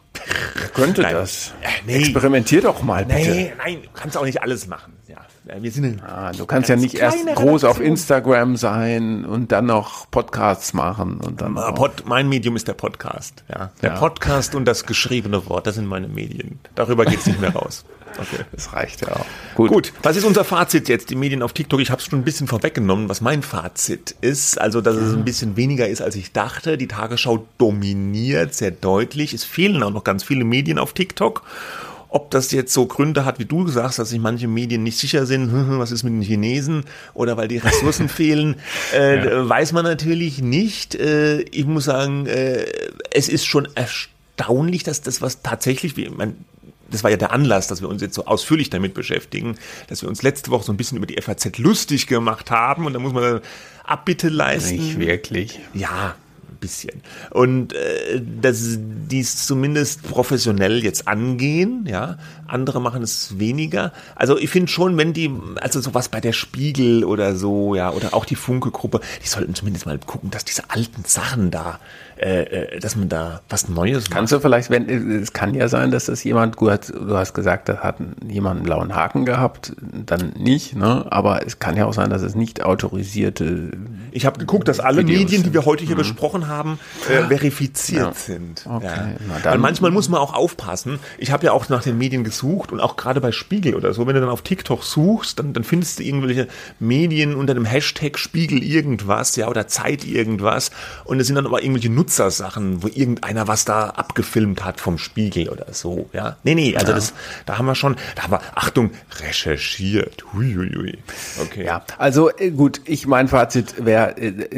Wer könnte nein. das? Äh, nee. Experimentier doch mal, bitte. Nee, nein, du kannst auch nicht alles machen. Ja, wir sind ah, du kannst ja nicht erst groß auf Instagram sein und dann noch Podcasts machen und dann. Pod, mein Medium ist der Podcast. Ja, der ja. Podcast und das geschriebene Wort, das sind meine Medien. Darüber geht's nicht mehr raus. <laughs> Okay. Das reicht ja auch. Gut. Gut. Was ist unser Fazit jetzt? Die Medien auf TikTok. Ich habe es schon ein bisschen vorweggenommen, was mein Fazit ist. Also, dass es ein bisschen weniger ist, als ich dachte. Die Tagesschau dominiert sehr deutlich. Es fehlen auch noch ganz viele Medien auf TikTok. Ob das jetzt so Gründe hat, wie du sagst, dass sich manche Medien nicht sicher sind, <laughs> was ist mit den Chinesen oder weil die Ressourcen <laughs> fehlen, äh, ja. weiß man natürlich nicht. Äh, ich muss sagen, äh, es ist schon erstaunlich, dass das was tatsächlich, wie man das war ja der Anlass, dass wir uns jetzt so ausführlich damit beschäftigen, dass wir uns letzte Woche so ein bisschen über die FAZ lustig gemacht haben und da muss man Abbitte leisten. Nicht wirklich. Ja, ein bisschen. Und äh, dass die es zumindest professionell jetzt angehen, ja. Andere machen es weniger. Also ich finde schon, wenn die, also sowas bei der Spiegel oder so, ja, oder auch die Funke-Gruppe, die sollten zumindest mal gucken, dass diese alten Sachen da äh, äh, dass man da was Neues macht. Kannst du vielleicht, wenn es kann ja sein, dass das jemand, du hast, du hast gesagt, da hat jemand einen blauen Haken gehabt, dann nicht, ne? Aber es kann ja auch sein, dass es nicht autorisierte. Ich habe geguckt, dass alle Videos Medien, die wir heute hier mhm. besprochen haben, äh, verifiziert ja. sind. Okay. Ja. Weil manchmal muss man auch aufpassen. Ich habe ja auch nach den Medien gesucht und auch gerade bei Spiegel oder so, wenn du dann auf TikTok suchst, dann, dann findest du irgendwelche Medien unter dem Hashtag Spiegel irgendwas, ja, oder Zeit irgendwas. Und es sind dann aber irgendwelche Nutzer Nutzersachen, wo irgendeiner was da abgefilmt hat vom Spiegel oder so, ja. Nee, nee, also ja. das, da haben wir schon, da haben wir, Achtung, recherchiert. Huiuiui. Okay. Ja, also äh, gut, ich mein Fazit wäre äh,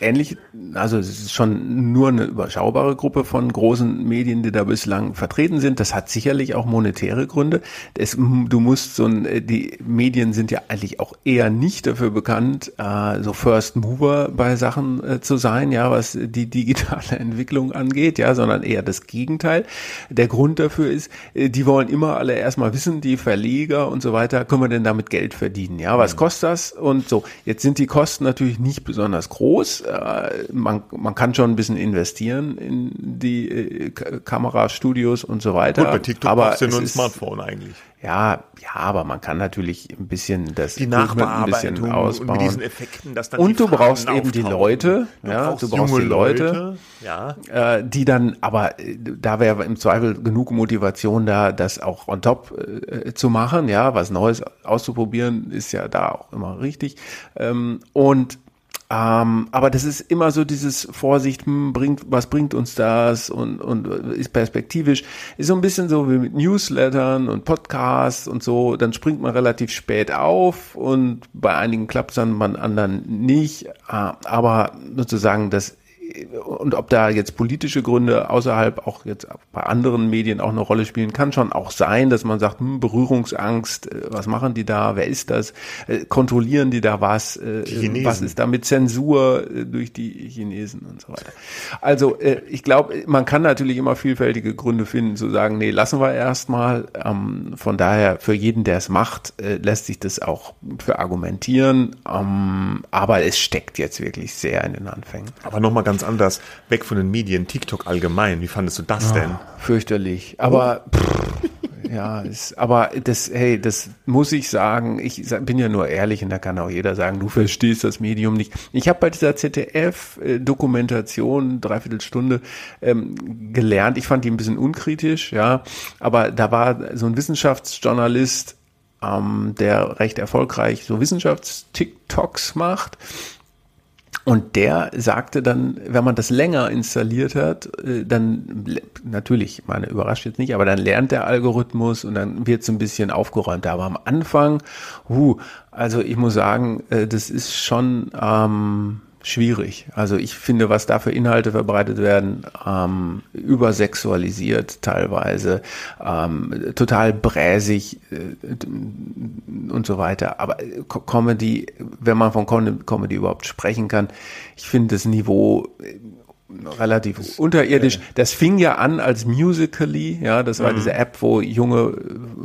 ähnlich, also es ist schon nur eine überschaubare Gruppe von großen Medien, die da bislang vertreten sind. Das hat sicherlich auch monetäre Gründe. Es, du musst so ein, äh, die Medien sind ja eigentlich auch eher nicht dafür bekannt, äh, so First Mover bei Sachen äh, zu sein, ja, was die, die digitale Entwicklung angeht, ja, sondern eher das Gegenteil. Der Grund dafür ist, äh, die wollen immer alle erstmal wissen, die Verleger und so weiter, können wir denn damit Geld verdienen? Ja, was mhm. kostet das? Und so, jetzt sind die Kosten natürlich nicht besonders groß. Äh, man, man kann schon ein bisschen investieren in die äh, Kamerastudios und so weiter. Gut, bei TikTok aber brauchst du nur ein Smartphone eigentlich. Ja, ja, aber man kann natürlich ein bisschen das die Nachbearbeitung ein bisschen ausbauen. Und mit diesen Effekten, dass dann Und du brauchst eben die Leute, du ja, brauchst du brauchst die Leute, Leute ja. äh, die dann, aber äh, da wäre im Zweifel genug Motivation da, das auch on top äh, zu machen, ja, was Neues auszuprobieren, ist ja da auch immer richtig. Ähm, und ähm, aber das ist immer so dieses Vorsicht, hm, bringt, was bringt uns das und, und ist perspektivisch. Ist so ein bisschen so wie mit Newslettern und Podcasts und so. Dann springt man relativ spät auf und bei einigen klappt es dann, bei anderen nicht. Äh, aber sozusagen das und ob da jetzt politische Gründe außerhalb auch jetzt bei anderen Medien auch eine Rolle spielen, kann schon auch sein, dass man sagt, hm, Berührungsangst, äh, was machen die da, wer ist das, äh, kontrollieren die da was, äh, was ist da mit Zensur durch die Chinesen und so weiter. Also ich glaube, man kann natürlich immer vielfältige Gründe finden, zu sagen, nee, lassen wir erstmal. Ähm, von daher, für jeden, der es macht, lässt sich das auch für argumentieren. Ähm, aber es steckt jetzt wirklich sehr in den Anfängen. Aber nochmal ganz anders, weg von den Medien, TikTok allgemein. Wie fandest du das oh, denn? Fürchterlich. Aber pff, <laughs> ja, ist, aber das, hey, das muss ich sagen. Ich bin ja nur ehrlich und da kann auch jeder sagen, du verstehst das Medium nicht. Ich habe bei dieser ZDF-Dokumentation dreiviertel Stunde ähm, gelernt. Ich fand die ein bisschen unkritisch, ja, aber da war so ein Wissenschaftsjournalist, ähm, der recht erfolgreich so Wissenschafts-TikToks macht und der sagte dann, wenn man das länger installiert hat, äh, dann natürlich, meine überrascht jetzt nicht, aber dann lernt der Algorithmus und dann wird es ein bisschen aufgeräumter. Aber am Anfang, huh, also ich muss sagen, äh, das ist schon ähm, schwierig. Also ich finde, was da für Inhalte verbreitet werden, ähm, übersexualisiert teilweise, ähm, total bräsig äh, und so weiter. Aber Comedy, wenn man von Comedy überhaupt sprechen kann, ich finde das Niveau relativ das, unterirdisch. Äh, das fing ja an als Musically, ja, das war mhm. diese App, wo junge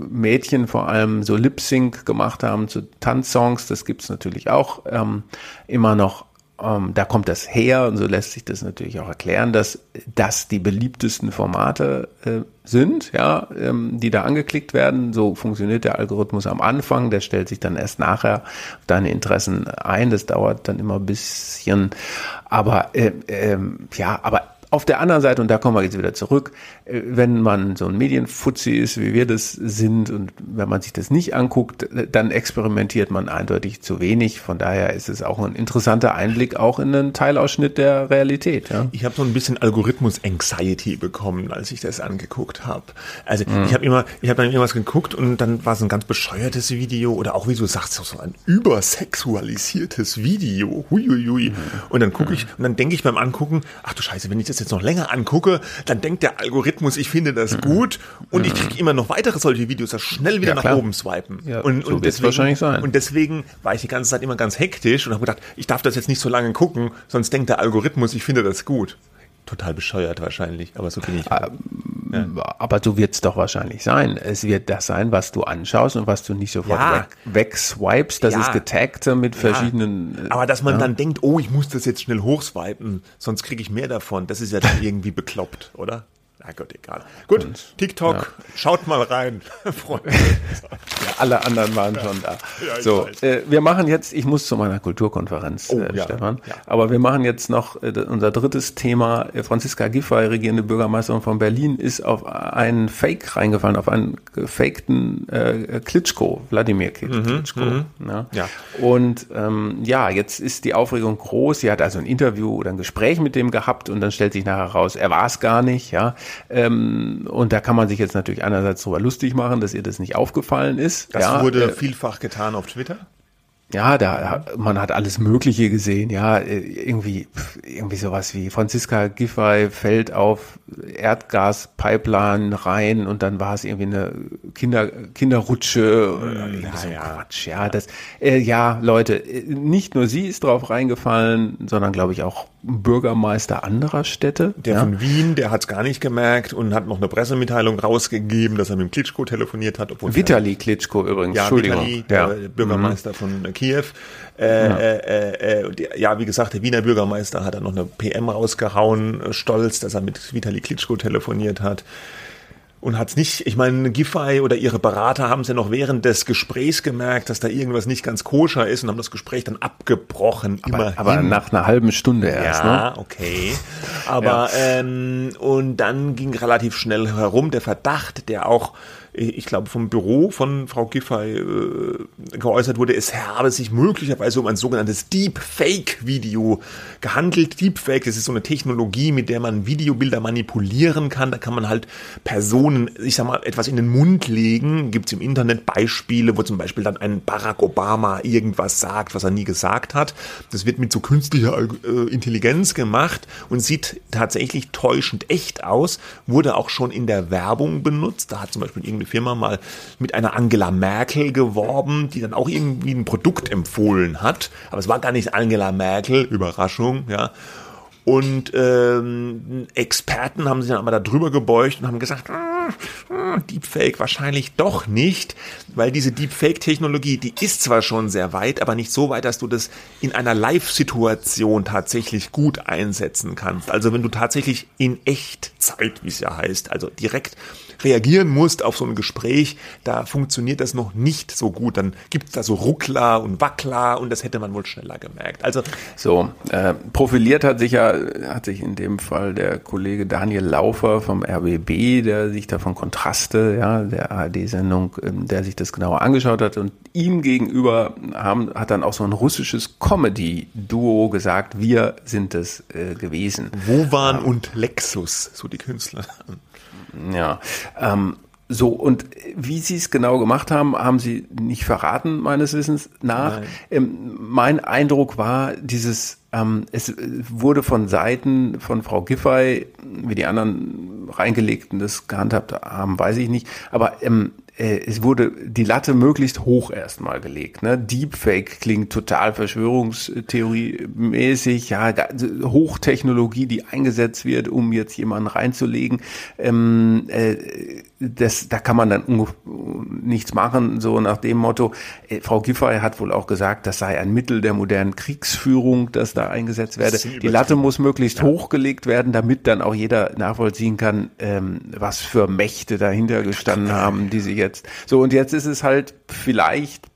Mädchen vor allem so Lip-Sync gemacht haben zu Tanzsongs. Das gibt's natürlich auch ähm, immer noch. Ähm, da kommt das her und so lässt sich das natürlich auch erklären, dass das die beliebtesten Formate äh, sind, ja, ähm, die da angeklickt werden. So funktioniert der Algorithmus am Anfang, der stellt sich dann erst nachher auf deine Interessen ein. Das dauert dann immer ein bisschen. Aber äh, äh, ja, aber auf der anderen Seite, und da kommen wir jetzt wieder zurück, äh, wenn man so ein Medienfuzzi ist, wie wir das sind, und wenn man sich das nicht anguckt, dann experimentiert man eindeutig zu wenig. Von daher ist es auch ein interessanter Einblick auch in einen Teilausschnitt der Realität. Ja. Ich habe so ein bisschen Algorithmus-Anxiety bekommen, als ich das angeguckt habe. Also mhm. ich habe immer, ich habe dann irgendwas geguckt und dann war es ein ganz bescheuertes Video oder auch wie du sagst, so ein übersexualisiertes Video. Huiuiui. Mhm. Und dann gucke ich und dann denke ich beim Angucken, ach du Scheiße, wenn ich das jetzt noch länger angucke, dann denkt der Algorithmus, ich finde das mhm. gut und mhm. ich kriege immer noch weitere solche Videos, das schnell wieder ja, nach klar. oben swipen. Ja, und, so und deswegen, wahrscheinlich sein. Und deswegen war ich die ganze Zeit immer ganz hektisch und habe gedacht, ich darf das jetzt nicht so lange gucken, sonst denkt der Algorithmus, ich finde das gut total bescheuert wahrscheinlich, aber so bin ich. Ähm, ja. Aber so wird es doch wahrscheinlich sein. Es wird das sein, was du anschaust und was du nicht sofort ja. weg, wegswipest. Das ja. ist getaggt mit verschiedenen. Aber dass man dann denkt, oh, ich muss das jetzt schnell hochswipen, sonst kriege ich mehr davon, das ist ja dann <laughs> irgendwie bekloppt, oder? Na Gott, egal. Gut, und, TikTok, ja. schaut mal rein, <laughs> Freunde. ja, alle anderen waren schon da. Ja, so, äh, wir machen jetzt, ich muss zu meiner Kulturkonferenz, oh, äh, Stefan, aber wir machen jetzt noch äh, unser drittes Thema. Franziska Giffey, regierende Bürgermeisterin von Berlin, ist auf einen Fake reingefallen, auf einen gefakten äh, Klitschko, Wladimir mhm, Klitschko. Mhm, ja. ja. Und ähm, ja, jetzt ist die Aufregung groß. Sie hat also ein Interview oder ein Gespräch mit dem gehabt und dann stellt sich nachher raus, er war es gar nicht, ja. Ähm, und da kann man sich jetzt natürlich einerseits darüber lustig machen, dass ihr das nicht aufgefallen ist. Das ja, wurde äh, vielfach getan auf Twitter. Ja, da man hat alles Mögliche gesehen. Ja, äh, irgendwie irgendwie sowas wie Franziska Giffey fällt auf Erdgaspipeline rein und dann war es irgendwie eine Kinder Kinderrutsche oder hm, irgendwie so ja. Quatsch. Ja, das äh, ja Leute, äh, nicht nur sie ist drauf reingefallen, sondern glaube ich auch Bürgermeister anderer Städte. Der ja. von Wien, der hat es gar nicht gemerkt und hat noch eine Pressemitteilung rausgegeben, dass er mit dem Klitschko telefoniert hat. Obwohl Vitali Klitschko übrigens, ja, Entschuldigung. Vitali, der ja. Bürgermeister mhm. von Kiew. Äh, ja. Äh, äh, ja, wie gesagt, der Wiener Bürgermeister hat dann noch eine PM rausgehauen, äh, stolz, dass er mit Vitali Klitschko telefoniert hat und hat's nicht, ich meine, Giffey oder ihre Berater haben es ja noch während des Gesprächs gemerkt, dass da irgendwas nicht ganz koscher ist und haben das Gespräch dann abgebrochen. Aber, immerhin. aber nach einer halben Stunde erst, ja, ne? okay. Aber ja. ähm, und dann ging relativ schnell herum der Verdacht, der auch ich glaube, vom Büro von Frau Giffey äh, geäußert wurde, es habe sich möglicherweise um ein sogenanntes Deepfake-Video gehandelt. Deepfake, das ist so eine Technologie, mit der man Videobilder manipulieren kann. Da kann man halt Personen, ich sag mal, etwas in den Mund legen. Gibt es im Internet Beispiele, wo zum Beispiel dann ein Barack Obama irgendwas sagt, was er nie gesagt hat. Das wird mit so künstlicher äh, Intelligenz gemacht und sieht tatsächlich täuschend echt aus. Wurde auch schon in der Werbung benutzt. Da hat zum Beispiel irgendwie eine Firma mal mit einer Angela Merkel geworben, die dann auch irgendwie ein Produkt empfohlen hat. Aber es war gar nicht Angela Merkel, Überraschung, ja. Und ähm, Experten haben sich dann aber da drüber gebeugt und haben gesagt, ah, ah, Deepfake wahrscheinlich doch nicht, weil diese Deepfake-Technologie, die ist zwar schon sehr weit, aber nicht so weit, dass du das in einer Live-Situation tatsächlich gut einsetzen kannst. Also wenn du tatsächlich in Echtzeit, wie es ja heißt, also direkt reagieren musst auf so ein Gespräch, da funktioniert das noch nicht so gut. Dann gibt es da so Ruckler und Wackler und das hätte man wohl schneller gemerkt. Also so äh, profiliert hat sich ja hat sich in dem Fall der Kollege Daniel Laufer vom RBB, der sich da von Kontraste, ja, der ARD-Sendung, ähm, der sich das genauer angeschaut hat und ihm gegenüber haben, hat dann auch so ein russisches Comedy-Duo gesagt, wir sind es äh, gewesen. Wovan ähm, und Lexus, so die Künstler. Ja, ähm, So, und wie sie es genau gemacht haben, haben sie nicht verraten, meines Wissens nach. Ähm, mein Eindruck war, dieses, ähm, es wurde von Seiten von Frau Giffey, wie die anderen reingelegten das gehandhabt haben, weiß ich nicht, aber ähm, äh, es wurde die Latte möglichst hoch erstmal gelegt. Ne? Deepfake klingt total Verschwörungstheorie-mäßig, ja, Hochtechnologie, die eingesetzt wird, um jetzt jemanden reinzulegen. Ähm, äh, das, da kann man dann nichts machen, so nach dem Motto. Äh, Frau Giffey hat wohl auch gesagt, das sei ein Mittel der modernen Kriegsführung, das da eingesetzt werde. Die Latte muss möglichst ja. hochgelegt werden, damit dann auch jeder nachvollziehen kann, ähm, was für Mächte dahinter gestanden haben, die sie jetzt. So, und jetzt ist es halt vielleicht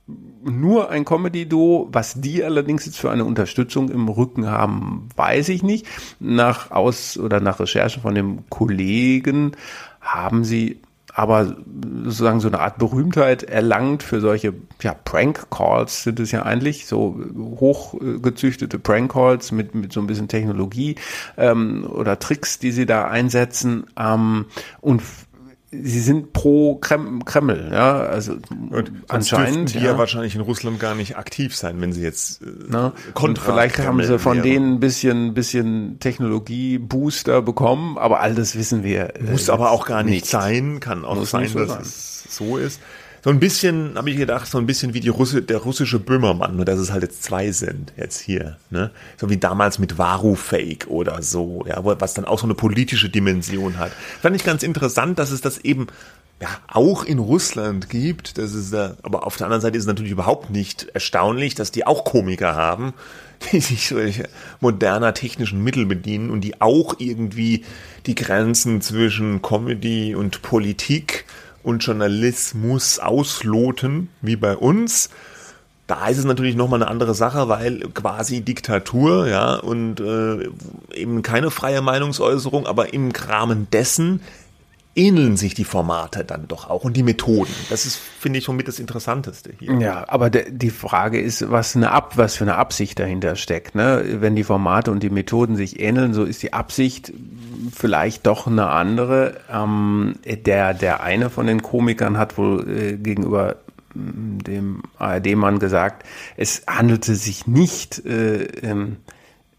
nur ein Comedy-Duo. Was die allerdings jetzt für eine Unterstützung im Rücken haben, weiß ich nicht. Nach Aus- oder nach Recherchen von dem Kollegen haben sie aber sozusagen so eine Art Berühmtheit erlangt für solche ja, Prank-Calls sind es ja eigentlich, so hochgezüchtete Prank-Calls mit, mit so ein bisschen Technologie ähm, oder Tricks, die sie da einsetzen ähm, und sie sind pro Krem Kreml, ja, also und anscheinend. Die ja. ja. wahrscheinlich in Russland gar nicht aktiv sein, wenn sie jetzt äh, Na, und vielleicht haben sie von wäre. denen ein bisschen, bisschen Technologie-Booster bekommen, aber all das wissen wir. Muss äh, aber auch gar nicht, nicht sein, kann auch Muss sein, dass sein. es so ist. So ein bisschen, habe ich gedacht, so ein bisschen wie die Russe, der russische Böhmermann, nur dass es halt jetzt zwei sind, jetzt hier. Ne? So wie damals mit Varu-Fake oder so, ja, was dann auch so eine politische Dimension hat. Fand ich ganz interessant, dass es das eben ja, auch in Russland gibt. Das ist aber auf der anderen Seite ist es natürlich überhaupt nicht erstaunlich, dass die auch Komiker haben, <laughs> die sich solche moderner technischen Mittel bedienen und die auch irgendwie die Grenzen zwischen Comedy und Politik und Journalismus ausloten, wie bei uns. Da ist es natürlich nochmal eine andere Sache, weil quasi Diktatur, ja, und äh, eben keine freie Meinungsäußerung, aber im Rahmen dessen ähneln sich die Formate dann doch auch und die Methoden. Das ist, finde ich, somit das Interessanteste hier. Ja, aber die Frage ist, was eine Ab, was für eine Absicht dahinter steckt. Ne? Wenn die Formate und die Methoden sich ähneln, so ist die Absicht vielleicht doch eine andere. Ähm, der, der eine von den Komikern hat wohl äh, gegenüber mm, dem ARD-Mann gesagt, es handelte sich nicht äh, ähm,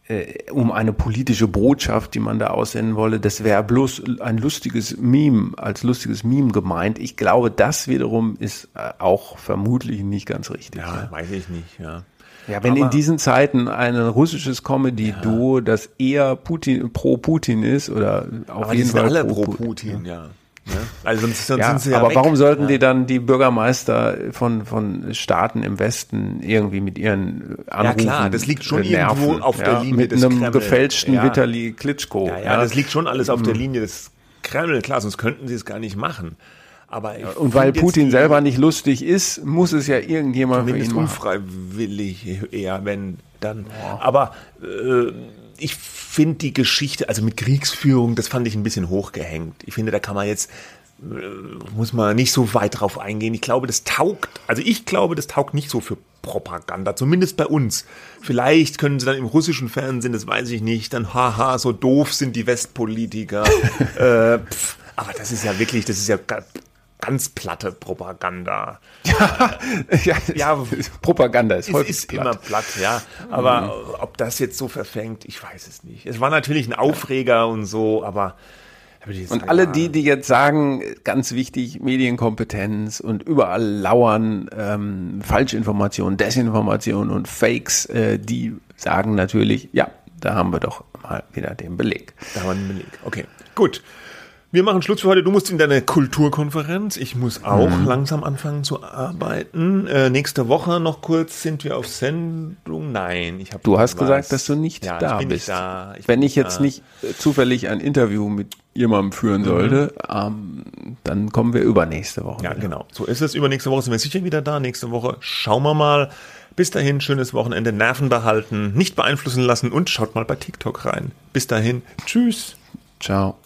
äh, um eine politische Botschaft, die man da aussenden wolle. Das wäre bloß ein lustiges Meme, als lustiges Meme gemeint. Ich glaube, das wiederum ist äh, auch vermutlich nicht ganz richtig. Ja, ja. weiß ich nicht, ja. Ja, wenn Aber, in diesen Zeiten ein russisches Comedy-Duo, ja. das eher Putin, pro Putin ist, oder auf jeden Fall alle pro Putin, Putin ja. Ne? Also sonst, sonst ja, sind sie ja aber weg. warum sollten ja. die dann die Bürgermeister von, von Staaten im Westen irgendwie mit ihren Anrufen Ja klar, das liegt schon nerven, irgendwo auf der Linie mit des einem Kreml. gefälschten ja. Vitali Klitschko. Ja, das liegt schon alles auf der mhm. Linie des Kreml, klar, sonst könnten sie es gar nicht machen. Aber und weil Putin selber nicht lustig ist, muss es ja irgendjemand für ihn machen. unfreiwillig eher, wenn dann. Aber äh, ich finde die Geschichte, also mit Kriegsführung, das fand ich ein bisschen hochgehängt. Ich finde, da kann man jetzt äh, muss man nicht so weit drauf eingehen. Ich glaube, das taugt, also ich glaube, das taugt nicht so für Propaganda, zumindest bei uns. Vielleicht können sie dann im russischen Fernsehen, das weiß ich nicht, dann haha, so doof sind die Westpolitiker. <laughs> äh, pf, aber das ist ja wirklich, das ist ja ganz platte Propaganda. Ja, <laughs> ja, ja Propaganda ist häufig ist platt. immer platt, ja. Aber mhm. ob das jetzt so verfängt, ich weiß es nicht. Es war natürlich ein Aufreger und so, aber und alle die, die jetzt sagen, ganz wichtig, Medienkompetenz und überall lauern ähm, Falschinformationen, Desinformationen und Fakes, äh, die sagen natürlich, ja, da haben wir doch mal wieder den Beleg. Da haben wir den Beleg. Okay, gut. Wir machen Schluss für heute. Du musst in deine Kulturkonferenz. Ich muss auch mhm. langsam anfangen zu arbeiten. Äh, nächste Woche noch kurz sind wir auf Sendung. Nein, ich habe. Du hast was. gesagt, dass du nicht ja, da ich bist. Da. Ich Wenn ich jetzt da. nicht äh, zufällig ein Interview mit jemandem führen mhm. sollte, ähm, dann kommen wir übernächste Woche. Ja, wieder. genau. So ist es. Übernächste Woche sind wir sicher wieder da. Nächste Woche schauen wir mal. Bis dahin, schönes Wochenende. Nerven behalten, nicht beeinflussen lassen und schaut mal bei TikTok rein. Bis dahin, tschüss. Ciao.